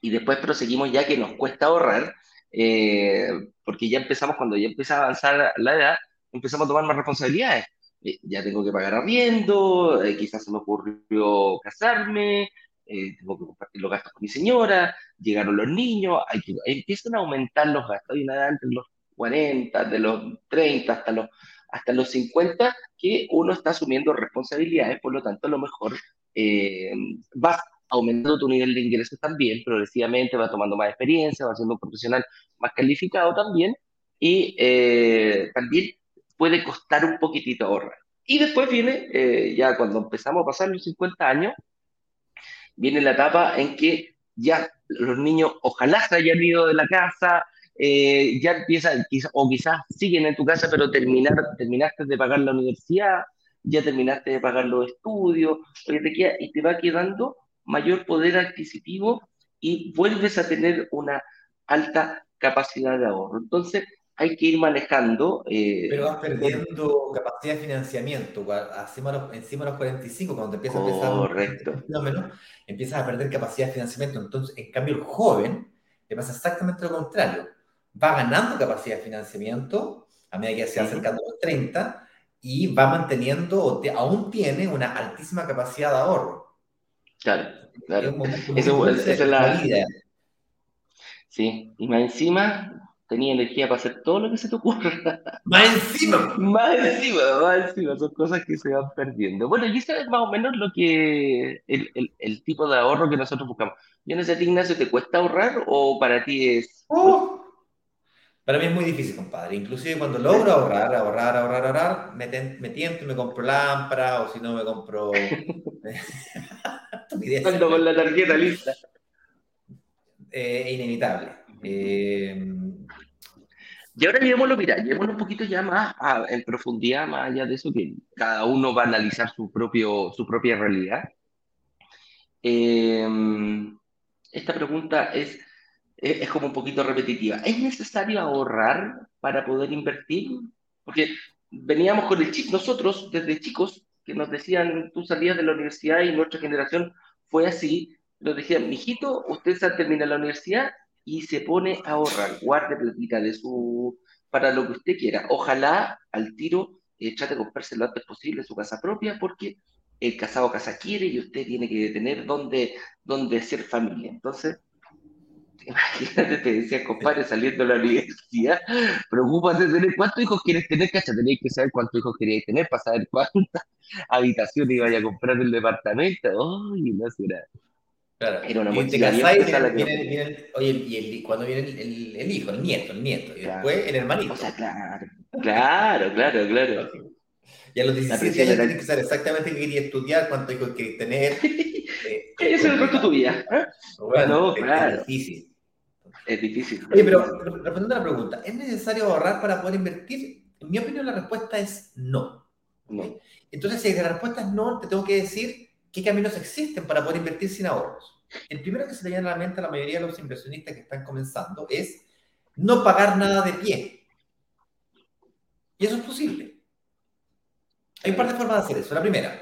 Y después proseguimos ya que nos cuesta ahorrar, eh, porque ya empezamos, cuando ya empieza a avanzar la edad, empezamos a tomar más responsabilidades. Eh, ya tengo que pagar arriendo, eh, quizás se me ocurrió casarme, eh, tengo que compartir los gastos con mi señora, llegaron los niños, hay que, empiezan a aumentar los gastos, hay una edad entre los 40, de los 30 hasta los, hasta los 50, que uno está asumiendo responsabilidades, por lo tanto a lo mejor eh, vas aumentando tu nivel de ingresos también, progresivamente va tomando más experiencia, va siendo un profesional más calificado también, y eh, también puede costar un poquitito ahorrar. Y después viene, eh, ya cuando empezamos a pasar los 50 años, viene la etapa en que ya los niños ojalá se hayan ido de la casa, eh, ya empiezan, o quizás siguen en tu casa, pero terminar, terminaste de pagar la universidad, ya terminaste de pagar los estudios, y te va quedando mayor poder adquisitivo y vuelves a tener una alta capacidad de ahorro. Entonces, hay que ir manejando. Eh, Pero vas perdiendo capacidad de financiamiento. Encima los, encima de los 45, cuando te empieza a empezar Correcto. empiezas a perder capacidad de financiamiento. Entonces, en cambio, el joven le pasa exactamente lo contrario. Va ganando capacidad de financiamiento a medida que se va acercando a los 30 y va manteniendo, o aún tiene una altísima capacidad de ahorro. Claro, claro. Eso, es la vida. Sí, y más encima tenía energía para hacer todo lo que se te ocurra. [LAUGHS] Más encima. más encima, más encima, son cosas que se van perdiendo. Bueno, y eso es más o menos lo que, el, el, el tipo de ahorro que nosotros buscamos. Yo no sé, Ignacio, ¿te cuesta ahorrar o para ti es...? Uh, para mí es muy difícil, compadre. Inclusive cuando logro ahorrar, ahorrar, ahorrar, ahorrar, me, me tiento y me compro lámpara, o si no me compro... [LAUGHS] [LAUGHS] Cuando con la tarjeta lista. Eh, inevitable. Eh, y ahora llevémoslo, mira, llevémoslo un poquito ya más en profundidad, más allá de eso, que cada uno va a analizar su, propio, su propia realidad. Em, esta pregunta es, es, como un poquito repetitiva. ¿Es necesario ahorrar para poder invertir? Porque veníamos con el chip, nosotros desde chicos, que nos decían, tú salías de la universidad y nuestra generación fue así, nos decían, mijito, usted se termina la universidad y se pone a ahorrar, guarde platita de su, para lo que usted quiera. Ojalá al tiro eh, trate de comprarse lo antes posible su casa propia porque el casado casa quiere y usted tiene que tener donde, donde ser familia. Entonces, [LAUGHS] imagínate, te decía, compadre, saliendo de la universidad, preocúpate de tener cuántos hijos quieres tener, cacha, tenéis que saber cuántos hijos queríais tener para saber cuántas habitaciones iba a comprar el departamento. Ay, no será. Claro. Era una y te casáis oye, y el, cuando viene el, el, hijo, el nieto, el nieto, y después el hermanito. O sea, claro, claro, claro, claro. Y a los 17 años tienes que saber exactamente qué querías estudiar, cuántos hijos querías tener. [LAUGHS] eh, es el resto de tu vida. ¿eh? Bueno, claro. Es difícil. Es difícil. Oye, pero respondiendo a la pregunta, ¿es necesario ahorrar para poder invertir? En mi opinión, la respuesta es no. No. Entonces, si la respuesta es no, te tengo que decir qué caminos existen para poder invertir sin ahorros. El primero que se le viene a la mente a la mayoría de los inversionistas que están comenzando es no pagar nada de pie. Y eso es posible. Hay un par de formas de hacer eso. La primera,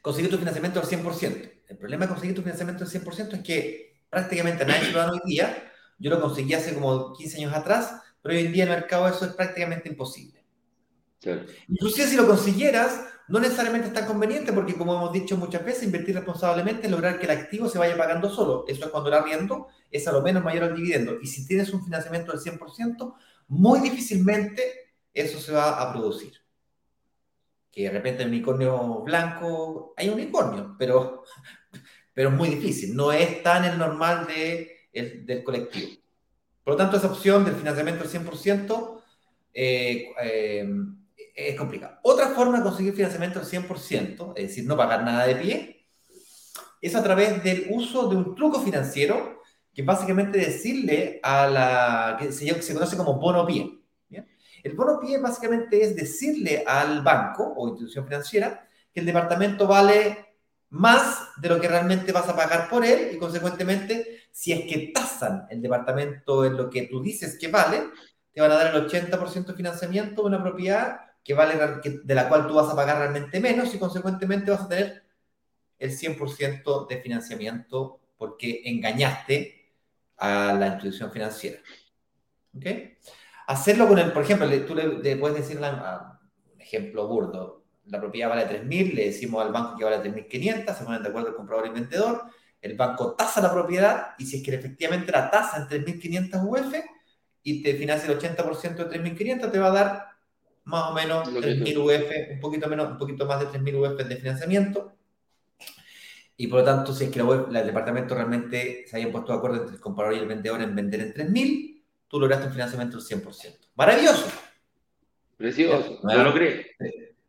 conseguir tu financiamiento al 100%. El problema de conseguir tu financiamiento al 100% es que prácticamente nadie lo da hoy día. Yo lo conseguí hace como 15 años atrás, pero hoy en día en el mercado eso es prácticamente imposible. Inclusive si lo consiguieras, no necesariamente es tan conveniente porque, como hemos dicho muchas veces, invertir responsablemente es lograr que el activo se vaya pagando solo. Eso es cuando el arriendo es a lo menos mayor al dividendo. Y si tienes un financiamiento del 100%, muy difícilmente eso se va a producir. Que de repente el unicornio blanco, hay unicornio, pero, pero muy difícil. No es tan el normal de, el, del colectivo. Por lo tanto, esa opción del financiamiento del 100% eh, eh, es complicado. Otra forma de conseguir financiamiento al 100%, es decir, no pagar nada de pie, es a través del uso de un truco financiero que básicamente decirle a la, que se, se conoce como bono pie. El bono pie básicamente es decirle al banco o institución financiera que el departamento vale más de lo que realmente vas a pagar por él y consecuentemente si es que tasan el departamento en lo que tú dices que vale, te van a dar el 80% de financiamiento de una propiedad que vale, de la cual tú vas a pagar realmente menos y consecuentemente vas a tener el 100% de financiamiento porque engañaste a la institución financiera. ¿Ok? Hacerlo con el, por ejemplo, tú le, puedes decir un ejemplo burdo, la propiedad vale 3.000, le decimos al banco que vale 3.500, se ponen de acuerdo el comprador y el vendedor, el banco tasa la propiedad y si es que efectivamente la tasa en 3.500 UF y te financia el 80% de 3.500, te va a dar más o menos 3.000 UF, un poquito, menos, un poquito más de 3.000 UF de financiamiento. Y por lo tanto, si es que el departamento realmente se haya puesto de acuerdo entre el comprador y el vendedor en vender en 3.000, tú lograste un financiamiento del 100%. ¡Maravilloso! Precioso, lo logré.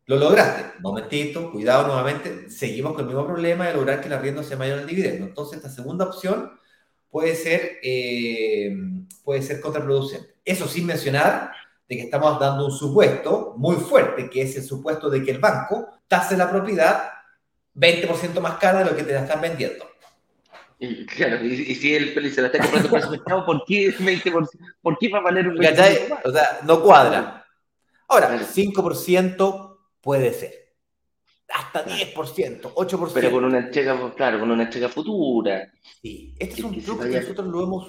Lo lograste. Momentito, cuidado nuevamente. Seguimos con el mismo problema de lograr que el arriendo sea mayor al dividendo. Entonces, esta segunda opción puede ser, eh, puede ser contraproducente. Eso sin mencionar de que estamos dando un supuesto muy fuerte, que es el supuesto de que el banco tase la propiedad 20% más cara de lo que te la están vendiendo. Y, claro, y, si él se la está comprando por mercado, ¿por qué 20%? ¿Por qué va a valer un 20%? O sea, no cuadra. Ahora, 5% puede ser. Hasta 10%, 8%. Pero con una entrega, claro, con una entrega futura. Sí, este es un truco que nosotros lo hemos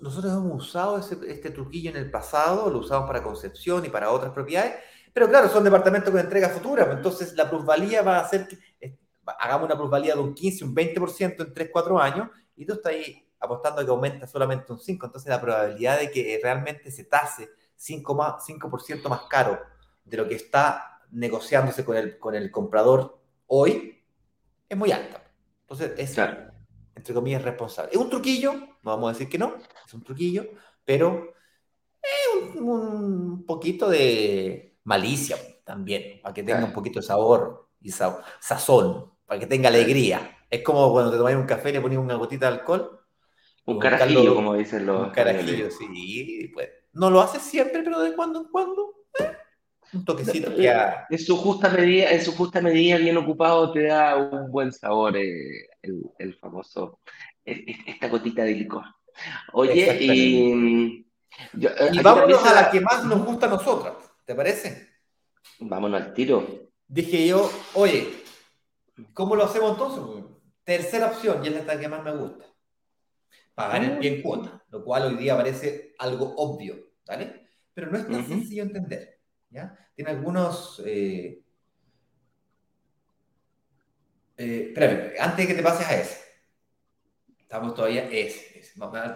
nosotros hemos usado este truquillo en el pasado, lo usamos para Concepción y para otras propiedades, pero claro, son departamentos con entrega futura, pues, entonces la plusvalía va a ser que hagamos una plusvalía de un 15, un 20% en 3, 4 años, y tú estás ahí apostando que aumenta solamente un 5, entonces la probabilidad de que realmente se tase 5%, más, 5 más caro de lo que está negociándose con el, con el comprador hoy es muy alta. Entonces, es, entre comillas, responsable. Es un truquillo, no vamos a decir que no, es un truquillo, pero es un, poquito de malicia también, para que tenga un poquito de sabor y sazón, para que tenga alegría. Es como cuando te tomas un café y le pones una gotita de alcohol. Un carajillo, como dicen los. Un carajillo, sí. Pues, no lo hace siempre, pero de cuando en cuando. Eh, un toquecito que En su justa medida, en su justa medida, bien ocupado, te da un buen sabor eh, el, famoso, esta gotita de licor. Oye, y, y vámonos a la que más nos gusta a nosotras, ¿te parece? Vámonos al tiro. Dije yo, oye, ¿cómo lo hacemos entonces? Tercera opción, y es la que más me gusta. Pagar el pie en cuota, lo cual hoy día parece algo obvio, ¿vale? Pero no es tan sencillo entender. ¿ya? Tiene algunos... Eh, eh, espérame, antes de que te pases a ese. Estamos todavía ese.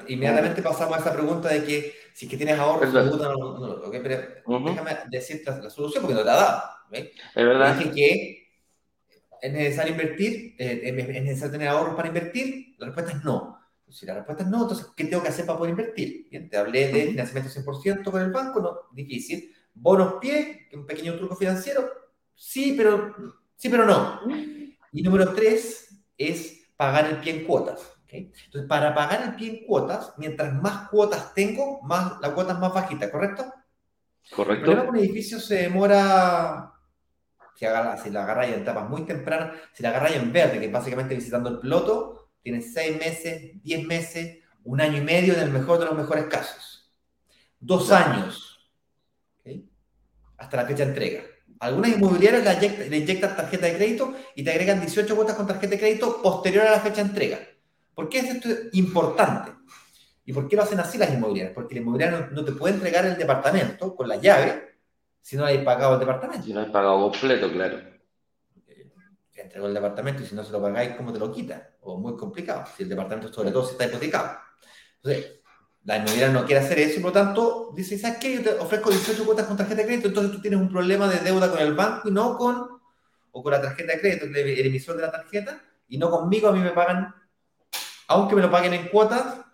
Inmediatamente pasamos a esa pregunta de que si es que tienes ahorros, no, no, no, okay, pero déjame decirte la, solución porque no te ha dado. Es verdad. Dije que es necesario invertir, eh, es necesario tener ahorros para invertir. La respuesta es no. Si la respuesta es no, entonces, ¿qué tengo que hacer para poder invertir? Bien, te hablé de financiamiento 100% con el banco, no, difícil. Bonos pie, un pequeño truco financiero, sí, pero, sí, pero no. Y número tres es pagar el pie en cuotas. Entonces, para pagar el pie en cuotas, mientras más cuotas tengo, más, la cuota es más bajita, ¿correcto? Correcto. El un edificio se demora, si, agarra, si la agarra en etapas muy tempranas, si la agarra en verde, que es básicamente visitando el piloto, tiene seis meses, diez meses, un año y medio en el mejor de los mejores casos. Dos años hasta la fecha de entrega. Algunas inmobiliarias le inyectan, tarjeta de crédito y te agregan 18 cuotas con tarjeta de crédito posterior a la fecha de entrega. ¿Por qué es esto importante? ¿Y por qué lo hacen así las inmobiliarias? Porque la inmobiliaria no, te puede entregar el departamento con la llave si no hay pagado el departamento. Si no hay pagado completo, claro. Te entregó el departamento y si no se lo pagáis, ¿cómo te lo quita? O muy complicado, si el departamento sobre todo si está hipotecado. Entonces, la inmobiliaria no quiere hacer eso y por lo tanto dice, ¿sabes qué? Yo te ofrezco 18 cuotas con tarjeta de crédito, entonces tú tienes un problema de deuda con el banco y no con, o con la tarjeta de crédito, el emisor de la tarjeta, y no conmigo, a mí me pagan, aunque me lo paguen en cuotas,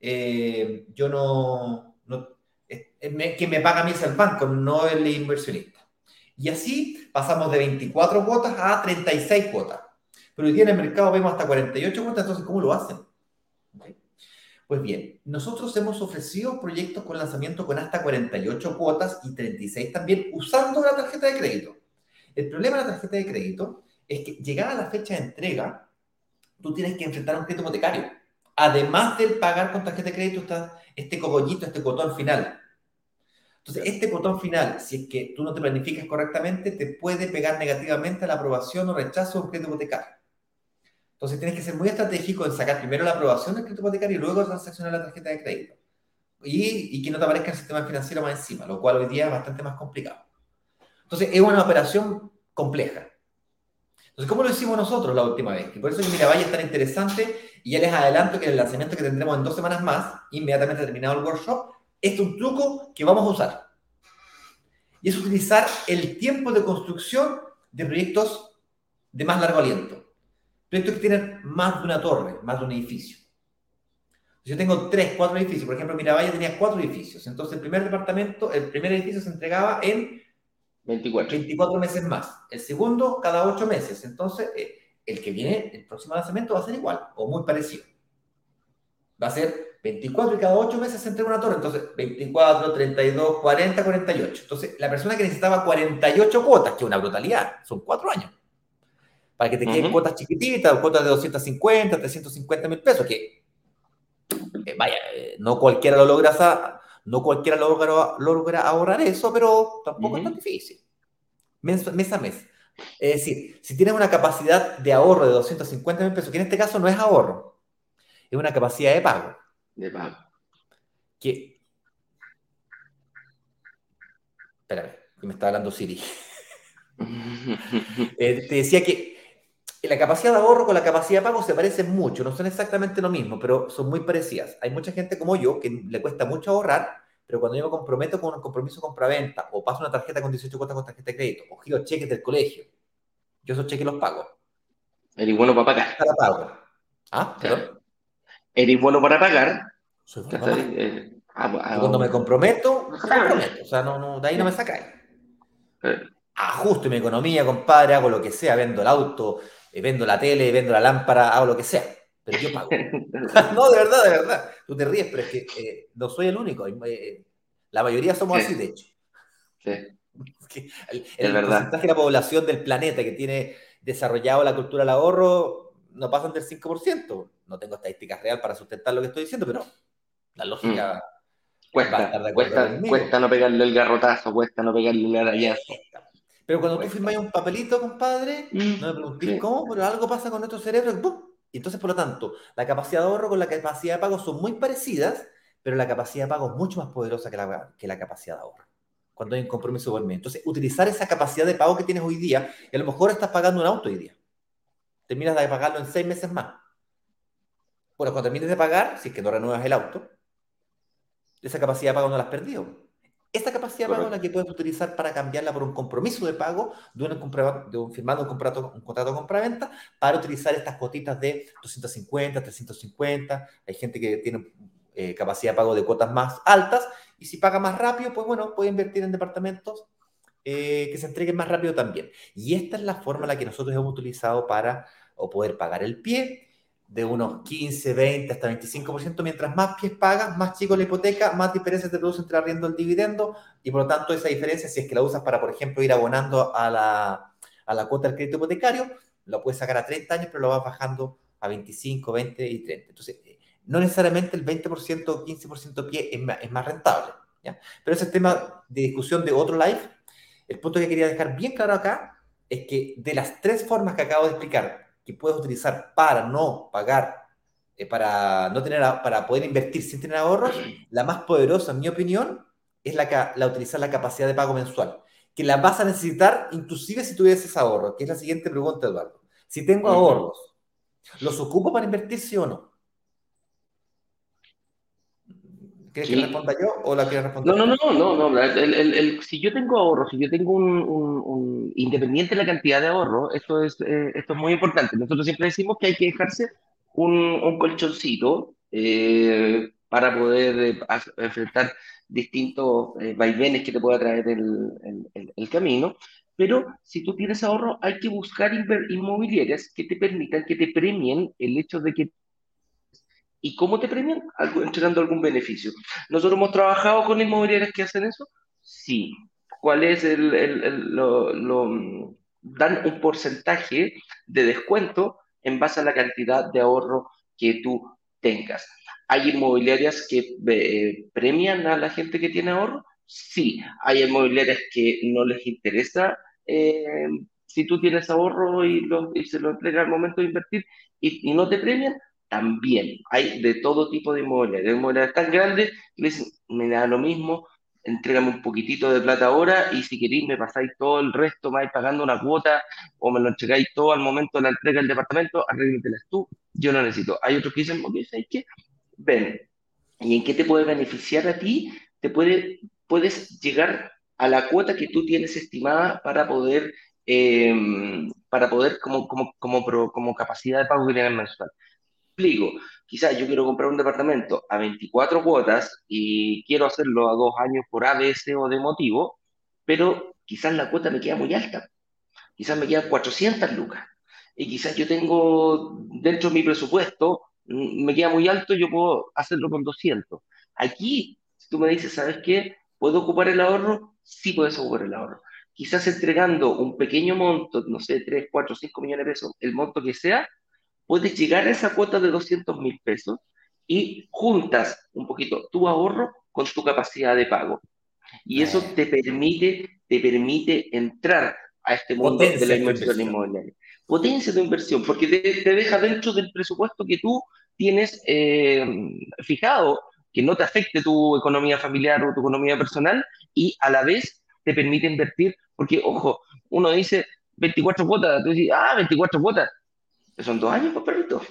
eh, yo no, no que me paga a mí es el banco, no el inversionista. Y así pasamos de 24 cuotas a 36 cuotas. Pero hoy día en el mercado vemos hasta 48 cuotas, entonces ¿cómo lo hacen? Pues bien, nosotros hemos ofrecido proyectos con lanzamiento con hasta 48 cuotas y 36 también usando la tarjeta de crédito. El problema de la tarjeta de crédito es que llegada la fecha de entrega, tú tienes que enfrentar un crédito hipotecario. Además del pagar con tarjeta de crédito está este cogollito, este cotón final. Entonces, este botón final, si es que tú no te planificas correctamente, te puede pegar negativamente a la aprobación o rechazo de un crédito hipotecario. Entonces, tienes que ser muy estratégico en sacar primero la aprobación del crédito hipotecario y luego transaccionar la tarjeta de crédito. Y, que no te aparezca el sistema financiero más encima, lo cual hoy día es bastante más complicado. Entonces, es una operación compleja. Entonces, ¿cómo lo hicimos nosotros la última vez? Y por eso que Miravalle es tan interesante y ya les adelanto que el lanzamiento que tendremos en dos semanas más, inmediatamente terminado el workshop, es un truco que vamos a usar. Y es utilizar el tiempo de construcción de proyectos de más largo aliento. Proyectos que tienen más de una torre, más de un edificio. Yo tengo tres, cuatro edificios. Por ejemplo, Miravalle tenía cuatro edificios. Entonces, el primer departamento, el primer edificio se entregaba en 24, 24 meses más. El segundo, cada ocho meses. Entonces, eh, el que viene, el próximo lanzamiento va a ser igual o muy parecido. Va a ser 24 y cada 8 meses se entrega una torre. Entonces, 24, 32, 40, 48. Entonces, la persona que necesitaba 48 cuotas, que es una brutalidad, son 4 años. Para que te queden cuotas chiquititas, cuotas de 250, 350 mil pesos, que, eh, vaya, eh, no cualquiera lo logra, no cualquiera logra, logra ahorrar eso, pero tampoco es tan difícil. Mes, mes a mes. Es decir, si tienes una capacidad de ahorro de 250 mil pesos, que en este caso no es ahorro, es una capacidad de pago de pago. Que... Espérame, que me está hablando Siri. [LAUGHS] Eh, te decía que la capacidad de ahorro con la capacidad de pago se parecen mucho, no son exactamente lo mismo, pero son muy parecidas. Hay mucha gente como yo que le cuesta mucho ahorrar, pero cuando yo me comprometo con un compromiso compra-venta, o paso una tarjeta con 18 cuotas con tarjeta de crédito, o giro cheques del colegio, yo esos cheques los pago. Eres bueno para pagar. Para pago. ¿Ah? ¿Perdón? eres bueno para pagar. Soy eh, ah, ah, cuando me comprometo, me comprometo. O sea, no, no, de ahí no me sacáis. Eh. Ajusto mi economía, compadre, hago lo que sea, vendo el auto, eh, vendo la tele, vendo la lámpara, hago lo que sea. Pero yo pago. [LAUGHS] [LAUGHS] no, de verdad, de verdad. Tú te ríes, pero es que no soy el único. la mayoría somos así, de hecho. Sí. [LAUGHS] el, el porcentaje de la población del planeta que tiene desarrollado la cultura del ahorro no pasan del 5% no tengo estadísticas real para sustentar lo que estoy diciendo, pero la lógica. Mm. Cuesta, cuesta, cuesta no pegarle el garrotazo, cuesta no pegarle el arañazo. Pero cuando tú firmas un papelito, compadre, mm, no me preguntes cómo, pero algo pasa con nuestro cerebro y entonces, por lo tanto, la capacidad de ahorro con la capacidad de pago son muy parecidas, pero la capacidad de pago es mucho más poderosa que la, que la capacidad de ahorro. Cuando hay un compromiso igualmente. Entonces, utilizar esa capacidad de pago que tienes hoy día, y a lo mejor estás pagando un auto hoy día. Terminas de pagarlo en seis meses más. Bueno, cuando termines de pagar, si es que no renuevas el auto, esa capacidad de pago no la has perdido. Esta capacidad de pago es la que puedes utilizar para cambiarla por un compromiso de pago de un, de un firmando un contrato, un contrato de compraventa para utilizar estas cuotitas de 250, 350. Hay gente que tiene eh, capacidad de pago de cuotas más altas y si paga más rápido, pues bueno, puede invertir en departamentos eh, que se entreguen más rápido también. Y esta es la forma en la que nosotros hemos utilizado para o poder pagar el pie de unos 15, 20, hasta 25%, mientras más pies pagas, más chico la hipoteca, más diferencias te produce entre arriendo el dividendo, y por lo tanto esa diferencia, si es que la usas para, por ejemplo, ir abonando a la, a la cuota del crédito hipotecario, lo puedes sacar a 30 años, pero lo vas bajando a 25, 20 y 30. Entonces, eh, no necesariamente el 20% o 15% pie es más, es más rentable, ¿ya? Pero ese es tema de discusión de otro live. El punto que quería dejar bien claro acá es que de las tres formas que acabo de explicar, que puedes utilizar para no pagar, eh, para, no tener, para poder invertir sin tener ahorros, la más poderosa, en mi opinión, es la, la utilizar la capacidad de pago mensual, que la vas a necesitar inclusive si tuvieses ahorros, que es la siguiente pregunta, Eduardo. Si tengo ahorros, ¿los ocupo para invertir, sí o no? ¿Quieres que responda yo o la quieres responder? No, no, no, no, no. El, el, el, si yo tengo ahorro, si yo tengo un, un, independiente de la cantidad de ahorro, esto es, eh, esto es muy importante. Nosotros siempre decimos que hay que dejarse un, un colchoncito eh, para poder eh, enfrentar distintos vaivenes que te pueda traer el, el, camino. Pero si tú tienes ahorro, hay que buscar inmobiliarias que te permitan, que te premien el hecho de que ¿Y cómo te premian? Algo, entregando algún beneficio. Nosotros hemos trabajado con inmobiliarias que hacen eso. Sí. ¿Cuál es el, el, lo, dan un porcentaje de descuento en base a la cantidad de ahorro que tú tengas. ¿Hay inmobiliarias que eh, premian a la gente que tiene ahorro? Sí. ¿Hay inmobiliarias que no les interesa eh, si tú tienes ahorro y, se lo entrega al momento de invertir y, no te premian? También hay de todo tipo de inmobiliarias. Hay inmobiliarias tan grandes que me da lo mismo, entrégame un poquitito de plata ahora y si queréis me pasáis todo el resto, me vais pagando una cuota o me lo entregáis todo al momento de la entrega del departamento, arréglatelas tú, yo no necesito. Hay otros que dicen, ok, ¿sabes qué? Ven, ¿y en qué te puede beneficiar a ti? Te puede, puedes llegar a la cuota que tú tienes estimada para poder, em, para poder como, como, como, como capacidad de pago que tienes mensual. Explico, quizás yo quiero comprar un departamento a 24 cuotas y quiero hacerlo a dos años por ABC o de motivo, pero quizás la cuota me queda muy alta. Quizás me quedan 400 lucas. Y quizás yo tengo dentro de mi presupuesto, mm, me queda muy alto, yo puedo hacerlo con 200. Aquí, si tú me dices, ¿sabes qué? ¿Puedo ocupar el ahorro? Sí puedes ocupar el ahorro. Quizás entregando un pequeño monto, no sé, 3, 4, 5 millones de pesos, el monto que sea, puedes llegar a esa cuota de 200 mil pesos y juntas un poquito tu ahorro con tu capacidad de pago. Y eso te permite, te permite entrar a este mundo de la inversión inmobiliaria. Potencia tu inversión, porque te, deja dentro del presupuesto que tú tienes eh, fijado, que no te afecte tu economía familiar o tu economía personal, y a la vez te permite invertir, porque, ojo, uno dice 24 cuotas, tú dices, ah, 24 cuotas, son dos años, pues, perrito.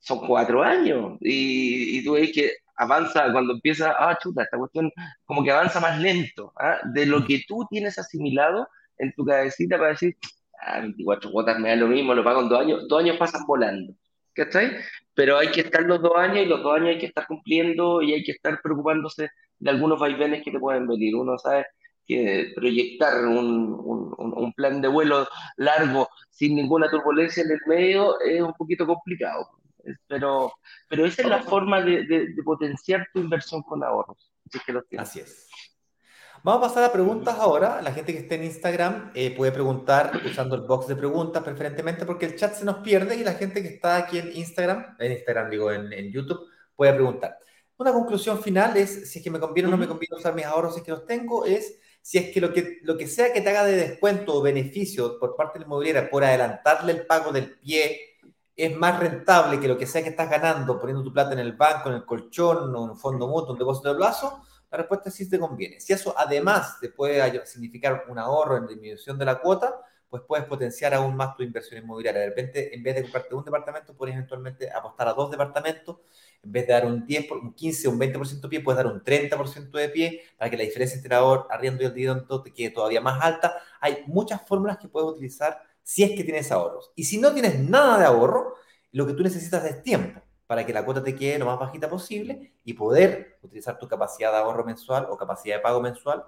Son cuatro años. Y, y tú ves que avanza cuando empieza, ah, chuta, esta cuestión como que avanza más lento, ¿ah? de lo que tú tienes asimilado en tu cabecita para decir, ah, 24 cuotas me da lo mismo, lo pago en dos años, dos años pasan volando, ¿cachai? Pero hay que estar los dos años y los dos años hay que estar cumpliendo y hay que estar preocupándose de algunos vaivenes que te pueden venir. Uno sabe que proyectar un, un, un, plan de vuelo largo sin ninguna turbulencia en el medio es un poquito complicado. Pero, pero esa es la forma de, de, potenciar tu inversión con ahorros. Así es. Vamos a pasar a preguntas ahora. La gente que esté en Instagram eh, puede preguntar usando el box de preguntas preferentemente porque el chat se nos pierde y la gente que está aquí en Instagram, en Instagram digo, en, en YouTube, puede preguntar. Una conclusión final es, si es que me conviene o no me conviene usar mis ahorros, si es que los tengo, es si es que lo que, lo que sea que te haga de descuento o beneficio por parte de la inmobiliaria por adelantarle el pago del pie es más rentable que lo que sea que estás ganando poniendo tu plata en el banco, en el colchón o en un fondo mutuo, un depósito de plazo, la respuesta es sí te conviene. Si eso además te puede significar un ahorro en disminución de la cuota, pues puedes potenciar aún más tu inversión inmobiliaria. De repente, en vez de comprarte un departamento, puedes eventualmente apostar a dos departamentos en vez de dar un 10, un 15, un 20% de pie, puedes dar un 30% de pie para que la diferencia entre arriendo y el dividendo te quede todavía más alta. Hay muchas fórmulas que puedes utilizar si es que tienes ahorros. Y si no tienes nada de ahorro, lo que tú necesitas es tiempo para que la cuota te quede lo más bajita posible y poder utilizar tu capacidad de ahorro mensual o capacidad de pago mensual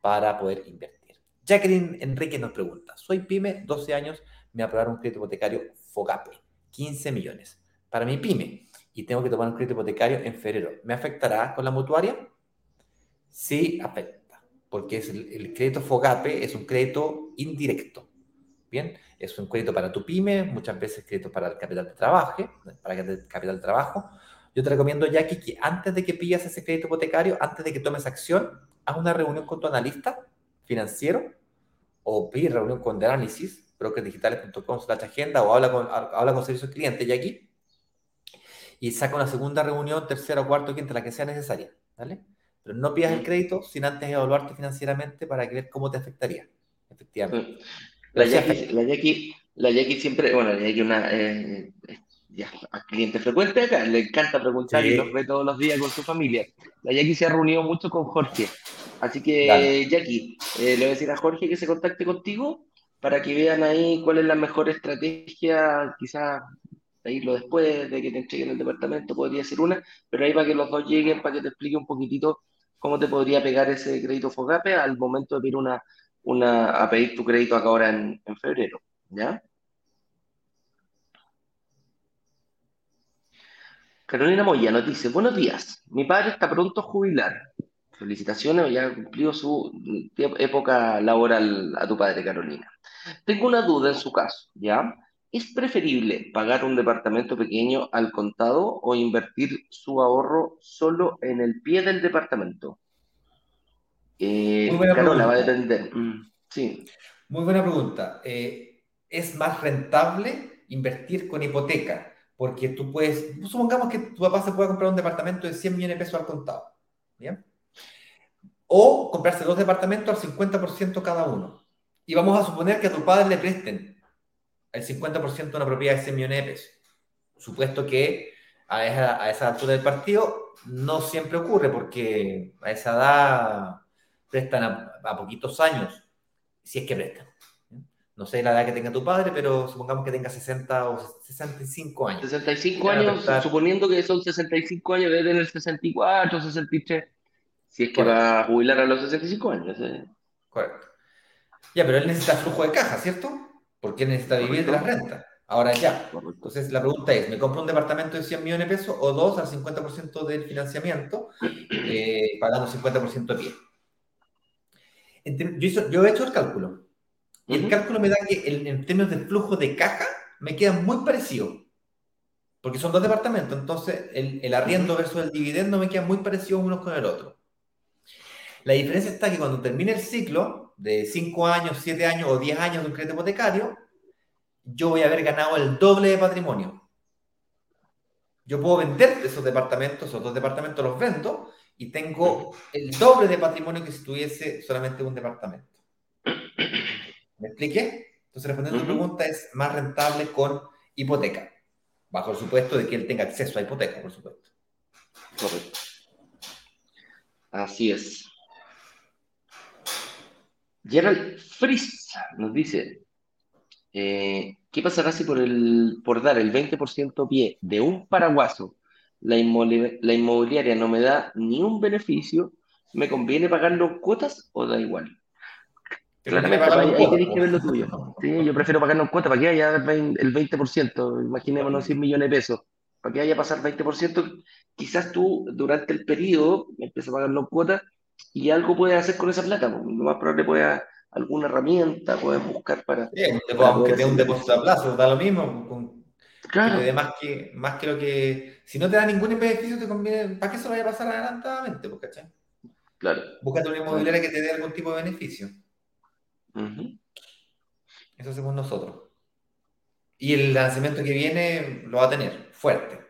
para poder invertir. Jacqueline Enrique nos pregunta, soy pyme, 12 años, me aprobaron un crédito hipotecario FOGAPE, 15 millones. Para mi pyme, y tengo que tomar un crédito hipotecario en febrero, ¿me afectará con la mutuaria? Sí, afecta, porque es el, crédito FOGAPE es un crédito indirecto. Bien, es un crédito para tu pyme, muchas veces crédito para el capital de trabajo, para el capital de trabajo. Yo te recomiendo, Jackie, que antes de que pillas ese crédito hipotecario, antes de que tomes acción, haz una reunión con tu analista financiero o pide reunión con de análisis, brokersdigitales.com slash agenda o habla con, habla con servicios clientes, Jackie, y saca una segunda reunión, tercera cuarta quinta, la que sea necesaria, ¿vale? Pero no pidas el crédito sin antes evaluarte financieramente para ver cómo te afectaría, efectivamente. La Jackie, la, Jackie, siempre, bueno, la Jackie una eh, ya, cliente frecuente acá, le encanta preguntar y los ve todos los días con su familia. La Jackie se ha reunido mucho con Jorge. Así que, Jackie, eh, le voy a decir a Jorge que se contacte contigo para que vean ahí cuál es la mejor estrategia, quizás lo después de que te entreguen el departamento podría ser una, pero ahí para que los dos lleguen, para que te explique un poquitito cómo te podría pegar ese crédito FOGAPE al momento de pedir una, una, a pedir tu crédito acá ahora en, en febrero, ¿ya? Carolina Moya nos dice, buenos días, mi padre está pronto a jubilar. Felicitaciones, ya ha cumplido su época laboral a tu padre, Carolina. Tengo una duda en su caso, ¿ya? ¿Es preferible pagar un departamento pequeño al contado o invertir su ahorro solo en el pie del departamento? Eh, Carola, va a depender. Mm, sí. Muy buena pregunta. Eh, ¿Es más rentable invertir con hipoteca? Porque tú puedes, supongamos que tu papá se pueda comprar un departamento de 100 millones de pesos al contado. ¿Bien? O comprarse dos departamentos al 50% cada uno. Y vamos a suponer que a tu padre le presten el 50% de una propiedad de 100 millones de pesos. Supuesto que a esa, a esa altura del partido no siempre ocurre porque a esa edad prestan a, poquitos años, si es que prestan. No sé la edad que tenga tu padre, pero supongamos que tenga 60 o 65 años. 65 años, suponiendo que son 65 años, debe tener 64, 63. Si es que va a jubilar a los 65 años. ¿eh? Correcto. Ya, pero él necesita flujo de caja, ¿cierto? Porque él necesita vivir de las rentas. Ahora ya. Entonces la pregunta es, ¿me compro un departamento de 100 millones de pesos o dos al 50% del financiamiento, eh, pagando 50% de pie? Yo, yo, he hecho el cálculo. Y el cálculo me da que en, términos de flujo de caja me queda muy parecido. Porque son dos departamentos, entonces el, el arriendo versus el dividendo me queda muy parecido uno con el otro. La diferencia está que cuando termine el ciclo de 5 años, 7 años o 10 años de un crédito hipotecario, yo voy a haber ganado el doble de patrimonio. Yo puedo vender esos departamentos, esos dos departamentos los vendo y tengo el doble de patrimonio que si tuviese solamente un departamento. ¿Me expliqué? Entonces, respondiendo a tu pregunta, es más rentable con hipoteca, bajo el supuesto de que él tenga acceso a hipoteca, por supuesto. Correcto. Así es. Gerald Fries nos dice, eh, ¿qué pasará si por, el, por dar el 20% pie de un paraguaso la, inmobiliaria no me da ni un beneficio? ¿Me conviene pagarlo cuotas o da igual? Claramente, ahí tenéis que ver lo tuyo. Sí, yo prefiero pagarlo en cuotas para que haya el 20%, imaginémonos 100 millones de pesos. Para que haya pasar 20%, quizás tú durante el periodo empiezas a pagarlo en cuotas y algo puedes hacer con esa plata. Lo más probable puedes alguna herramienta, puedes buscar para. Sí, aunque tenga un depósito a plazo, da lo mismo. claro. Que más que, más que lo que. Si no te da ningún beneficio, te conviene. ¿Para qué se lo vaya a pasar adelantadamente? Pues, ¿cachai? Claro. Búscate una inmobiliaria que te dé algún tipo de beneficio. Eso hacemos nosotros. Y el lanzamiento que viene lo va a tener fuerte.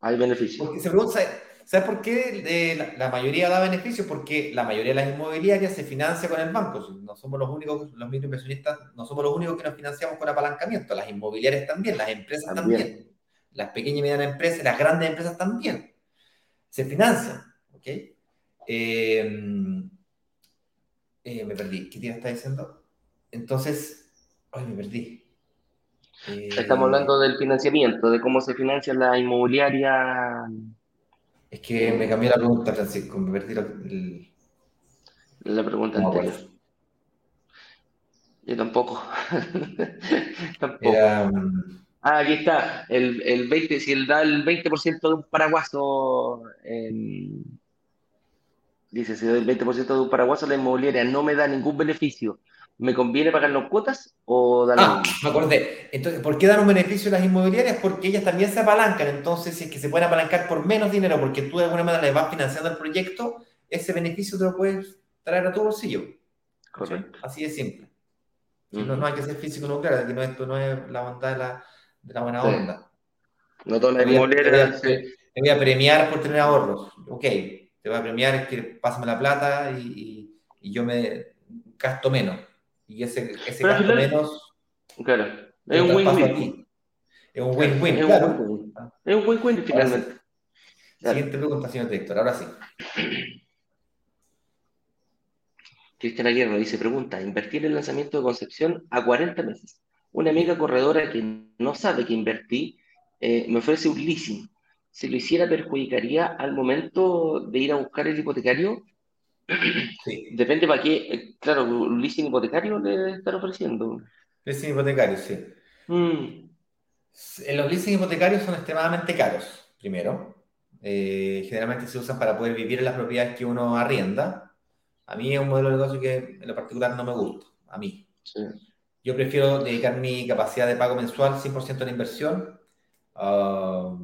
Hay beneficio. Porque se pregunta, ¿Sabes por qué la, mayoría da beneficios? Porque la mayoría de las inmobiliarias se financia con el banco. No somos los únicos, los mismos inversionistas, no somos los únicos que nos financiamos con apalancamiento. Las inmobiliarias también, las empresas también. Las pequeñas y medianas empresas, las grandes empresas también. Se financian. ¿Ok? Eh, eh, me perdí. ¿Qué te está diciendo? Entonces, ay, me perdí. Estamos hablando del financiamiento, de cómo se financia la inmobiliaria es que me cambió la pregunta, Francisco, me perdí la pregunta anterior. Yo tampoco. [LAUGHS] tampoco. Ah, aquí está. El, el 20, si él da el 20% de un paraguaso, dice, si doy el 20% de un paraguaso, la inmobiliaria no me da ningún beneficio ¿Me conviene pagar las cuotas o dar Ah, me acordé. Entonces, ¿por qué dan un beneficio a las inmobiliarias? Porque ellas también se apalancan. Entonces, si es que se pueden apalancar por menos dinero, porque tú de alguna manera le vas financiando el proyecto, ese beneficio te lo puedes traer a tu bolsillo. Correcto. Así de simple. no, hay que ser físico nuclear, aquí no, esto no es la bondad de la, de la buena onda. No todas las inmobiliarias. Te, voy a premiar por tener ahorros. Ok, te voy a premiar es que pásame la plata y, y yo me gasto menos y ese, ese gasto menos. Claro, es un win-win. Es un win-win, claro. Es un win-win finalmente. Siguiente pregunta, señor director, ahora sí. [CLEARS THROAT] Cristian Aguirre dice, pregunta, invertir en el lanzamiento de Concepción a 40 meses. Una amiga corredora que no sabe que invertí eh, me ofrece un leasing. Si lo hiciera, perjudicaría al momento de ir a buscar el hipotecario [CLEARS THROAT] Sí. Depende para qué, eh, claro, un leasing hipotecario le están ofreciendo. Leasing hipotecario, sí. Mm. Los leasing hipotecarios son extremadamente caros, primero. Eh, generalmente se usan para poder vivir en las propiedades que uno arrienda. A mí es un modelo de negocio que en lo particular no me gusta, a mí. Yo prefiero dedicar mi capacidad de pago mensual 100% a la inversión ah,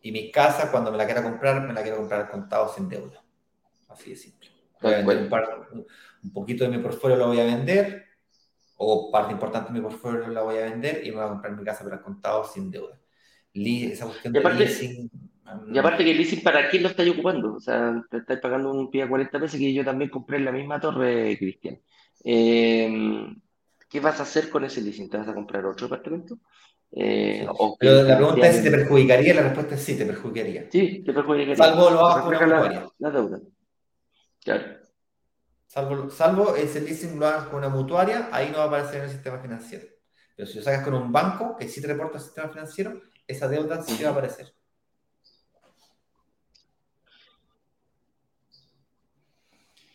y mi casa, cuando me la quiera comprar, me la quiero comprar al contado sin deuda. Así de simple. Voy a vender un, un, poquito de mi portfolio lo voy a vender, o parte importante de mi portfolio la voy a vender y me voy a comprar mi casa para el contado sin deuda. esa cuestión de leasing y aparte que el leasing, ¿para quién lo estáis ocupando? O sea, te estáis pagando un pie a 40 meses que yo también compré en la misma torre, Cristian. Eh, ¿Qué vas a hacer con ese leasing? ¿Te vas a comprar otro departamento? Eh, Pero la pregunta es si te perjudicaría, la respuesta es sí, te perjudicaría. Sí, te perjudicaría. Salvo lo hagas con una mutuaria. La, deuda. Claro. Salvo, salvo ese leasing lo hagas con una mutuaria, ahí no va a aparecer en el sistema financiero. Pero si lo sacas con un banco que sí te reporta el sistema financiero, esa deuda sí va a aparecer.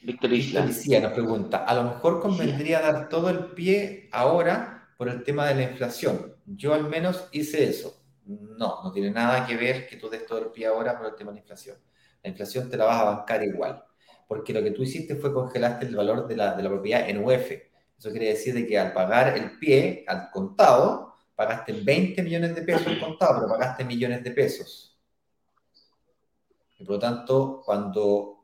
Víctor Isla. nos pregunta, a lo mejor convendría dar todo el pie ahora por el tema de la inflación. Yo al menos hice eso. No, no tiene nada que ver que tú des todo el pie ahora por el tema de la inflación. La inflación te la vas a bancar igual, porque lo que tú hiciste fue congelaste el valor de la, de la propiedad en UF. Eso quiere decir de que al pagar el pie, al contado, pagaste 20 millones de pesos al contado, pero pagaste millones de pesos. Y por lo tanto, cuando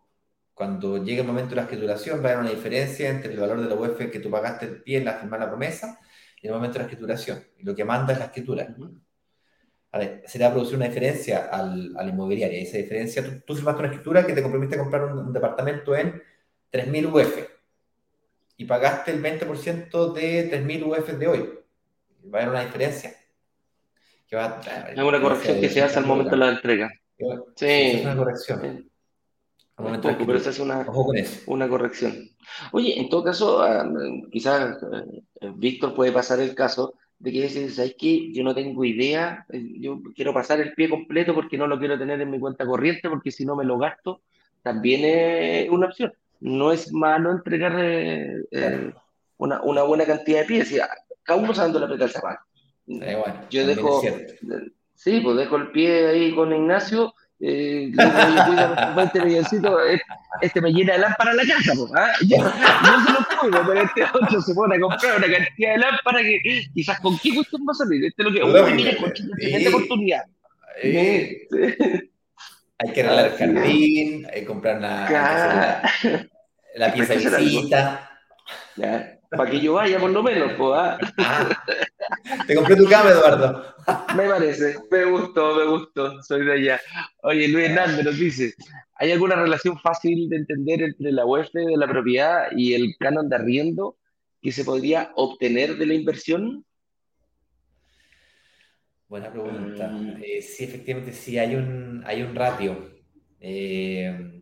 cuando llegue el momento de la escrituración, va a haber una diferencia entre el valor de la UEF que tú pagaste el pie en la firmar la promesa y el momento de la escrituración. Y lo que manda es la escritura. se le va a producir una diferencia al, a la inmobiliaria. Y esa diferencia, tú, firmaste una escritura que te comprometiste a comprar un, departamento en 3.000 UF y pagaste el 20% de 3.000 UF de hoy. Va a haber una diferencia. Que va Hay una corrección que se hace al momento de la entrega. Sí. Es una corrección pero esa es una, una corrección. Oye, en todo caso, ah, quizás eh, Víctor puede pasar el caso de que dice, ¿sabes qué? Yo no tengo idea, eh, yo quiero pasar el pie completo porque no lo quiero tener en mi cuenta corriente, porque si no me lo gasto, también es una opción. No es malo entregar eh, una, una, buena cantidad de pies, cada uno sabe dónde le aprieta el zapato. yo dejo, sí, pues dejo el pie ahí con Ignacio eh, este me llena de lámpara la casa, ¿ah? yo, se lo cuido, pero este otro se pone a comprar una cantidad de lámparas que quizás con qué cuestión va a salir. Este es lo que uno mira con oportunidad. Hay que arreglar el jardín, hay que comprar la, la pieza de visita. Para que yo vaya, por lo menos, pues. Te compré tu cama, Eduardo. Me parece, me gustó, me gustó, soy de allá. Oye, Luis Hernández nos dice, ¿hay alguna relación fácil de entender entre la UEF de la propiedad y el canon de arriendo que se podría obtener de la inversión? Buena pregunta. Eh, sí, efectivamente, sí, hay un, hay un ratio. Eh,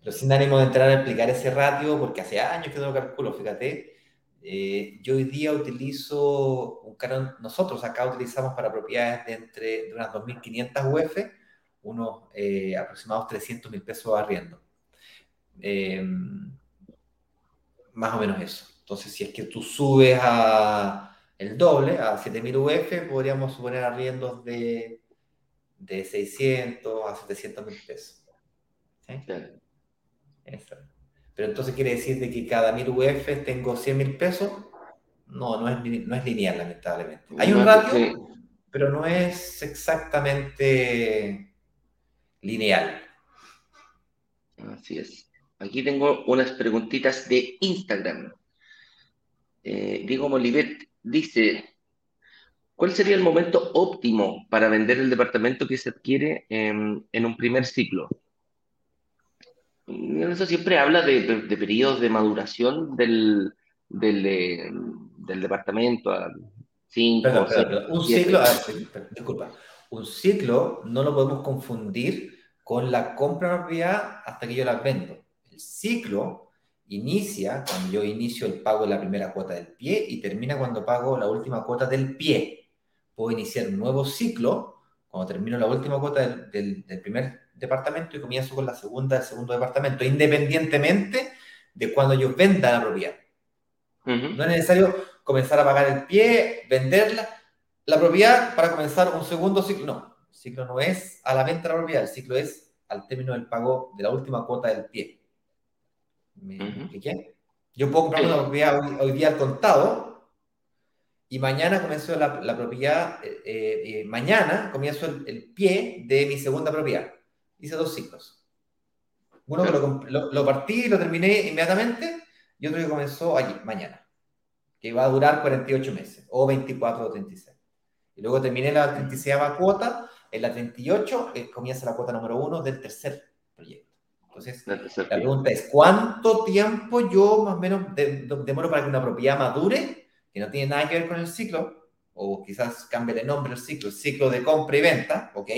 pero sin ánimo de entrar a explicar ese ratio, porque hace años que no lo calculo, fíjate. Eh, yo hoy día utilizo un canon, nosotros acá utilizamos para propiedades de entre de unas 2.500 UF, unos eh, aproximados 300 mil pesos arriendo. Eh, más o menos eso. Entonces, si es que tú subes a el doble, a 7.000 UF, podríamos suponer arriendos de, de 600 a 700 mil pesos. ¿Sí? Eso. Pero entonces quiere decir de que cada mil UF tengo 100 mil pesos. No, no es, no es lineal, lamentablemente. Hay un ratio, pero no es exactamente lineal. Así es. Aquí tengo unas preguntitas de Instagram. Eh, Diego Molivet dice, ¿cuál sería el momento óptimo para vender el departamento que se adquiere en un primer ciclo? Eso siempre habla de, de, periodos de maduración del, del, eh, del departamento. Cinco, un ciclo, disculpa, un ciclo no lo podemos confundir con la compra de propiedad hasta que yo la vendo. El ciclo inicia cuando yo inicio el pago de la primera cuota del pie y termina cuando pago la última cuota del pie. Puedo iniciar un nuevo ciclo cuando termino la última cuota del, del, del primer departamento y comienzo con la segunda del segundo departamento, independientemente de cuando yo venda la propiedad. No es necesario comenzar a pagar el pie, venderla. La propiedad para comenzar un segundo ciclo, no. El ciclo no es a la venta de la propiedad, el ciclo es al término del pago de la última cuota del pie. ¿Me Yo puedo comprar una propiedad hoy, día al contado y mañana comienzo la, la propiedad, eh, eh, mañana comienzo el, pie de mi segunda propiedad. Hice dos ciclos. Uno que lo, lo, partí y lo terminé inmediatamente y otro que comenzó allí, mañana, que va a durar 48 meses o 24 o 36. Y luego terminé la 36 cuota, en la 38 eh, comienza la cuota número uno del tercer proyecto. Entonces, la pregunta es, ¿cuánto tiempo yo más o menos demoro para que una propiedad madure, que no tiene nada que ver con el ciclo, o quizás cambie de nombre el ciclo, ciclo de compra y venta, ¿ok?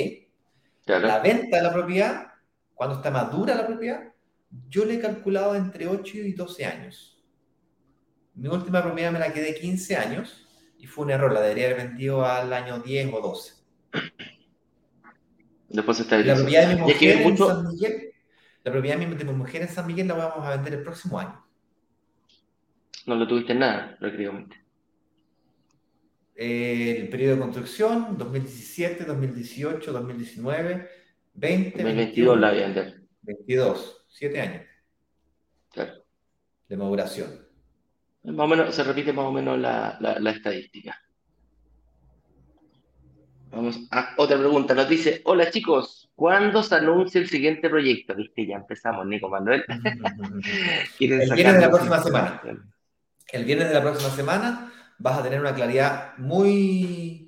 La venta de la propiedad, cuando está madura la propiedad, yo le he calculado entre 8 y 12 años. Mi última propiedad me la quedé 15 años y fue un error, la debería haber vendido al año 10 o 12. Después está la propiedad de mi mujer en San Miguel, la propiedad de mi, mujer en San Miguel la vamos a vender el próximo año. No lo tuviste nada, prácticamente. El periodo de construcción, 2017, 2018, 2019, 20. 2022 la vender. 22, 7 años. Claro. De maduración. Más o menos, se repite más o menos la, la estadística. Vamos a otra pregunta. Nos dice, hola chicos, ¿cuándo se anuncia el siguiente proyecto? Viste, ya empezamos, Nico Manuel. [LAUGHS] el viernes de la próxima semana. El viernes de la próxima semana vas a tener una claridad muy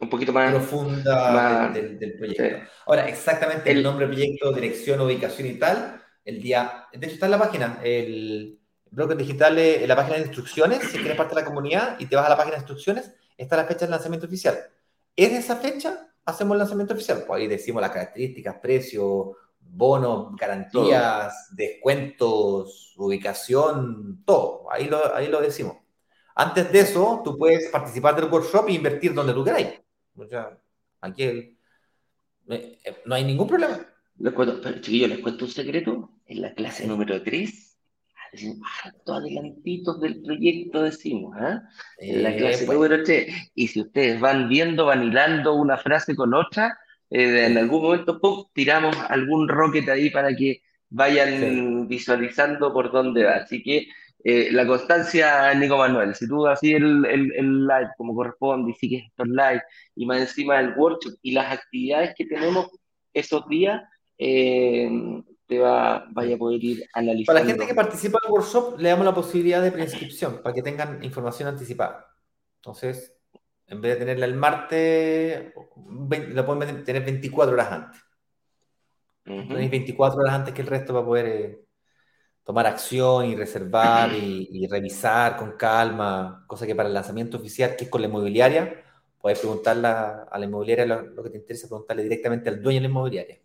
un poquito más profunda Del, proyecto. Ahora, exactamente el, nombre del proyecto, dirección, ubicación y tal, el día, de hecho está en la página, el broker digital, en la página de instrucciones, si quieres parte de la comunidad y te vas a la página de instrucciones, está la fecha del lanzamiento oficial. ¿Es esa fecha? Hacemos el lanzamiento oficial. Pues ahí decimos las características, precio, bonos, garantías, descuentos, ubicación, todo. Ahí lo, ahí lo decimos. Antes de eso, tú puedes participar del workshop e invertir donde tú queráis. O sea, aquí eh, no hay ningún problema. Les cuento, pero chiquillos, les cuento un secreto. En la clase número 3 harto adelantitos del proyecto, decimos, ¿ah? En la clase número 3. Y si ustedes van viendo, van hilando una frase con otra, eh, en algún momento ¡pum! tiramos algún rocket ahí para que vayan visualizando por dónde va. Así que eh, la constancia, Nico Manuel, si tú así el, el, el, live como corresponde y sigues estos live y más encima del workshop y las actividades que tenemos esos días, eh, va, vaya a poder ir analizando. Para la gente que participa en el workshop, le damos la posibilidad de preinscripción para que tengan información anticipada. Entonces, en vez de tenerla el martes, la pueden tener 24 horas antes. Tenéis 24 horas antes que el resto para poder eh, tomar acción y reservar y, revisar con calma, cosa que para el lanzamiento oficial, que es con la inmobiliaria, puedes preguntarle a la inmobiliaria lo, lo que te interesa, preguntarle directamente al dueño de la inmobiliaria.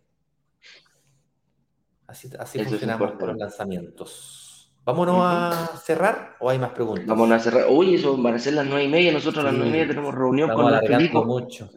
Así, así funcionamos con los lanzamientos. ¿Vámonos a cerrar o hay más preguntas? Vamos a cerrar. Uy, eso van a ser las nueve y media. Nosotros a las nueve y media tenemos reunión con los Felipe. mucho.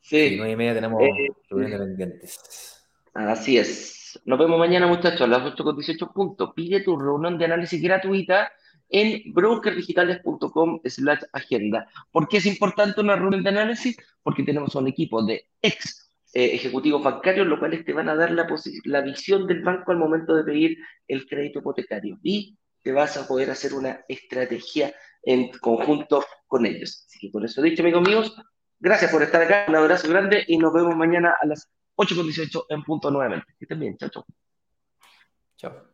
Sí. nueve y media tenemos eh, reuniones pendientes. Así es. Nos vemos mañana, muchachos, a las 8 con 18 puntos. Pide tu reunión de análisis gratuita en brokerdigitales.com slash agenda. ¿Por qué es importante una reunión de análisis? Porque tenemos un equipo de ex eh, ejecutivos bancarios, lo cual te van a dar la, la visión del banco al momento de pedir el crédito hipotecario y te vas a poder hacer una estrategia en conjunto con ellos. Así que con eso dicho, amigos míos, gracias por estar acá, un abrazo grande y nos vemos mañana a las 8.18 en punto nuevamente. Que estén bien, chao, chao. Chao.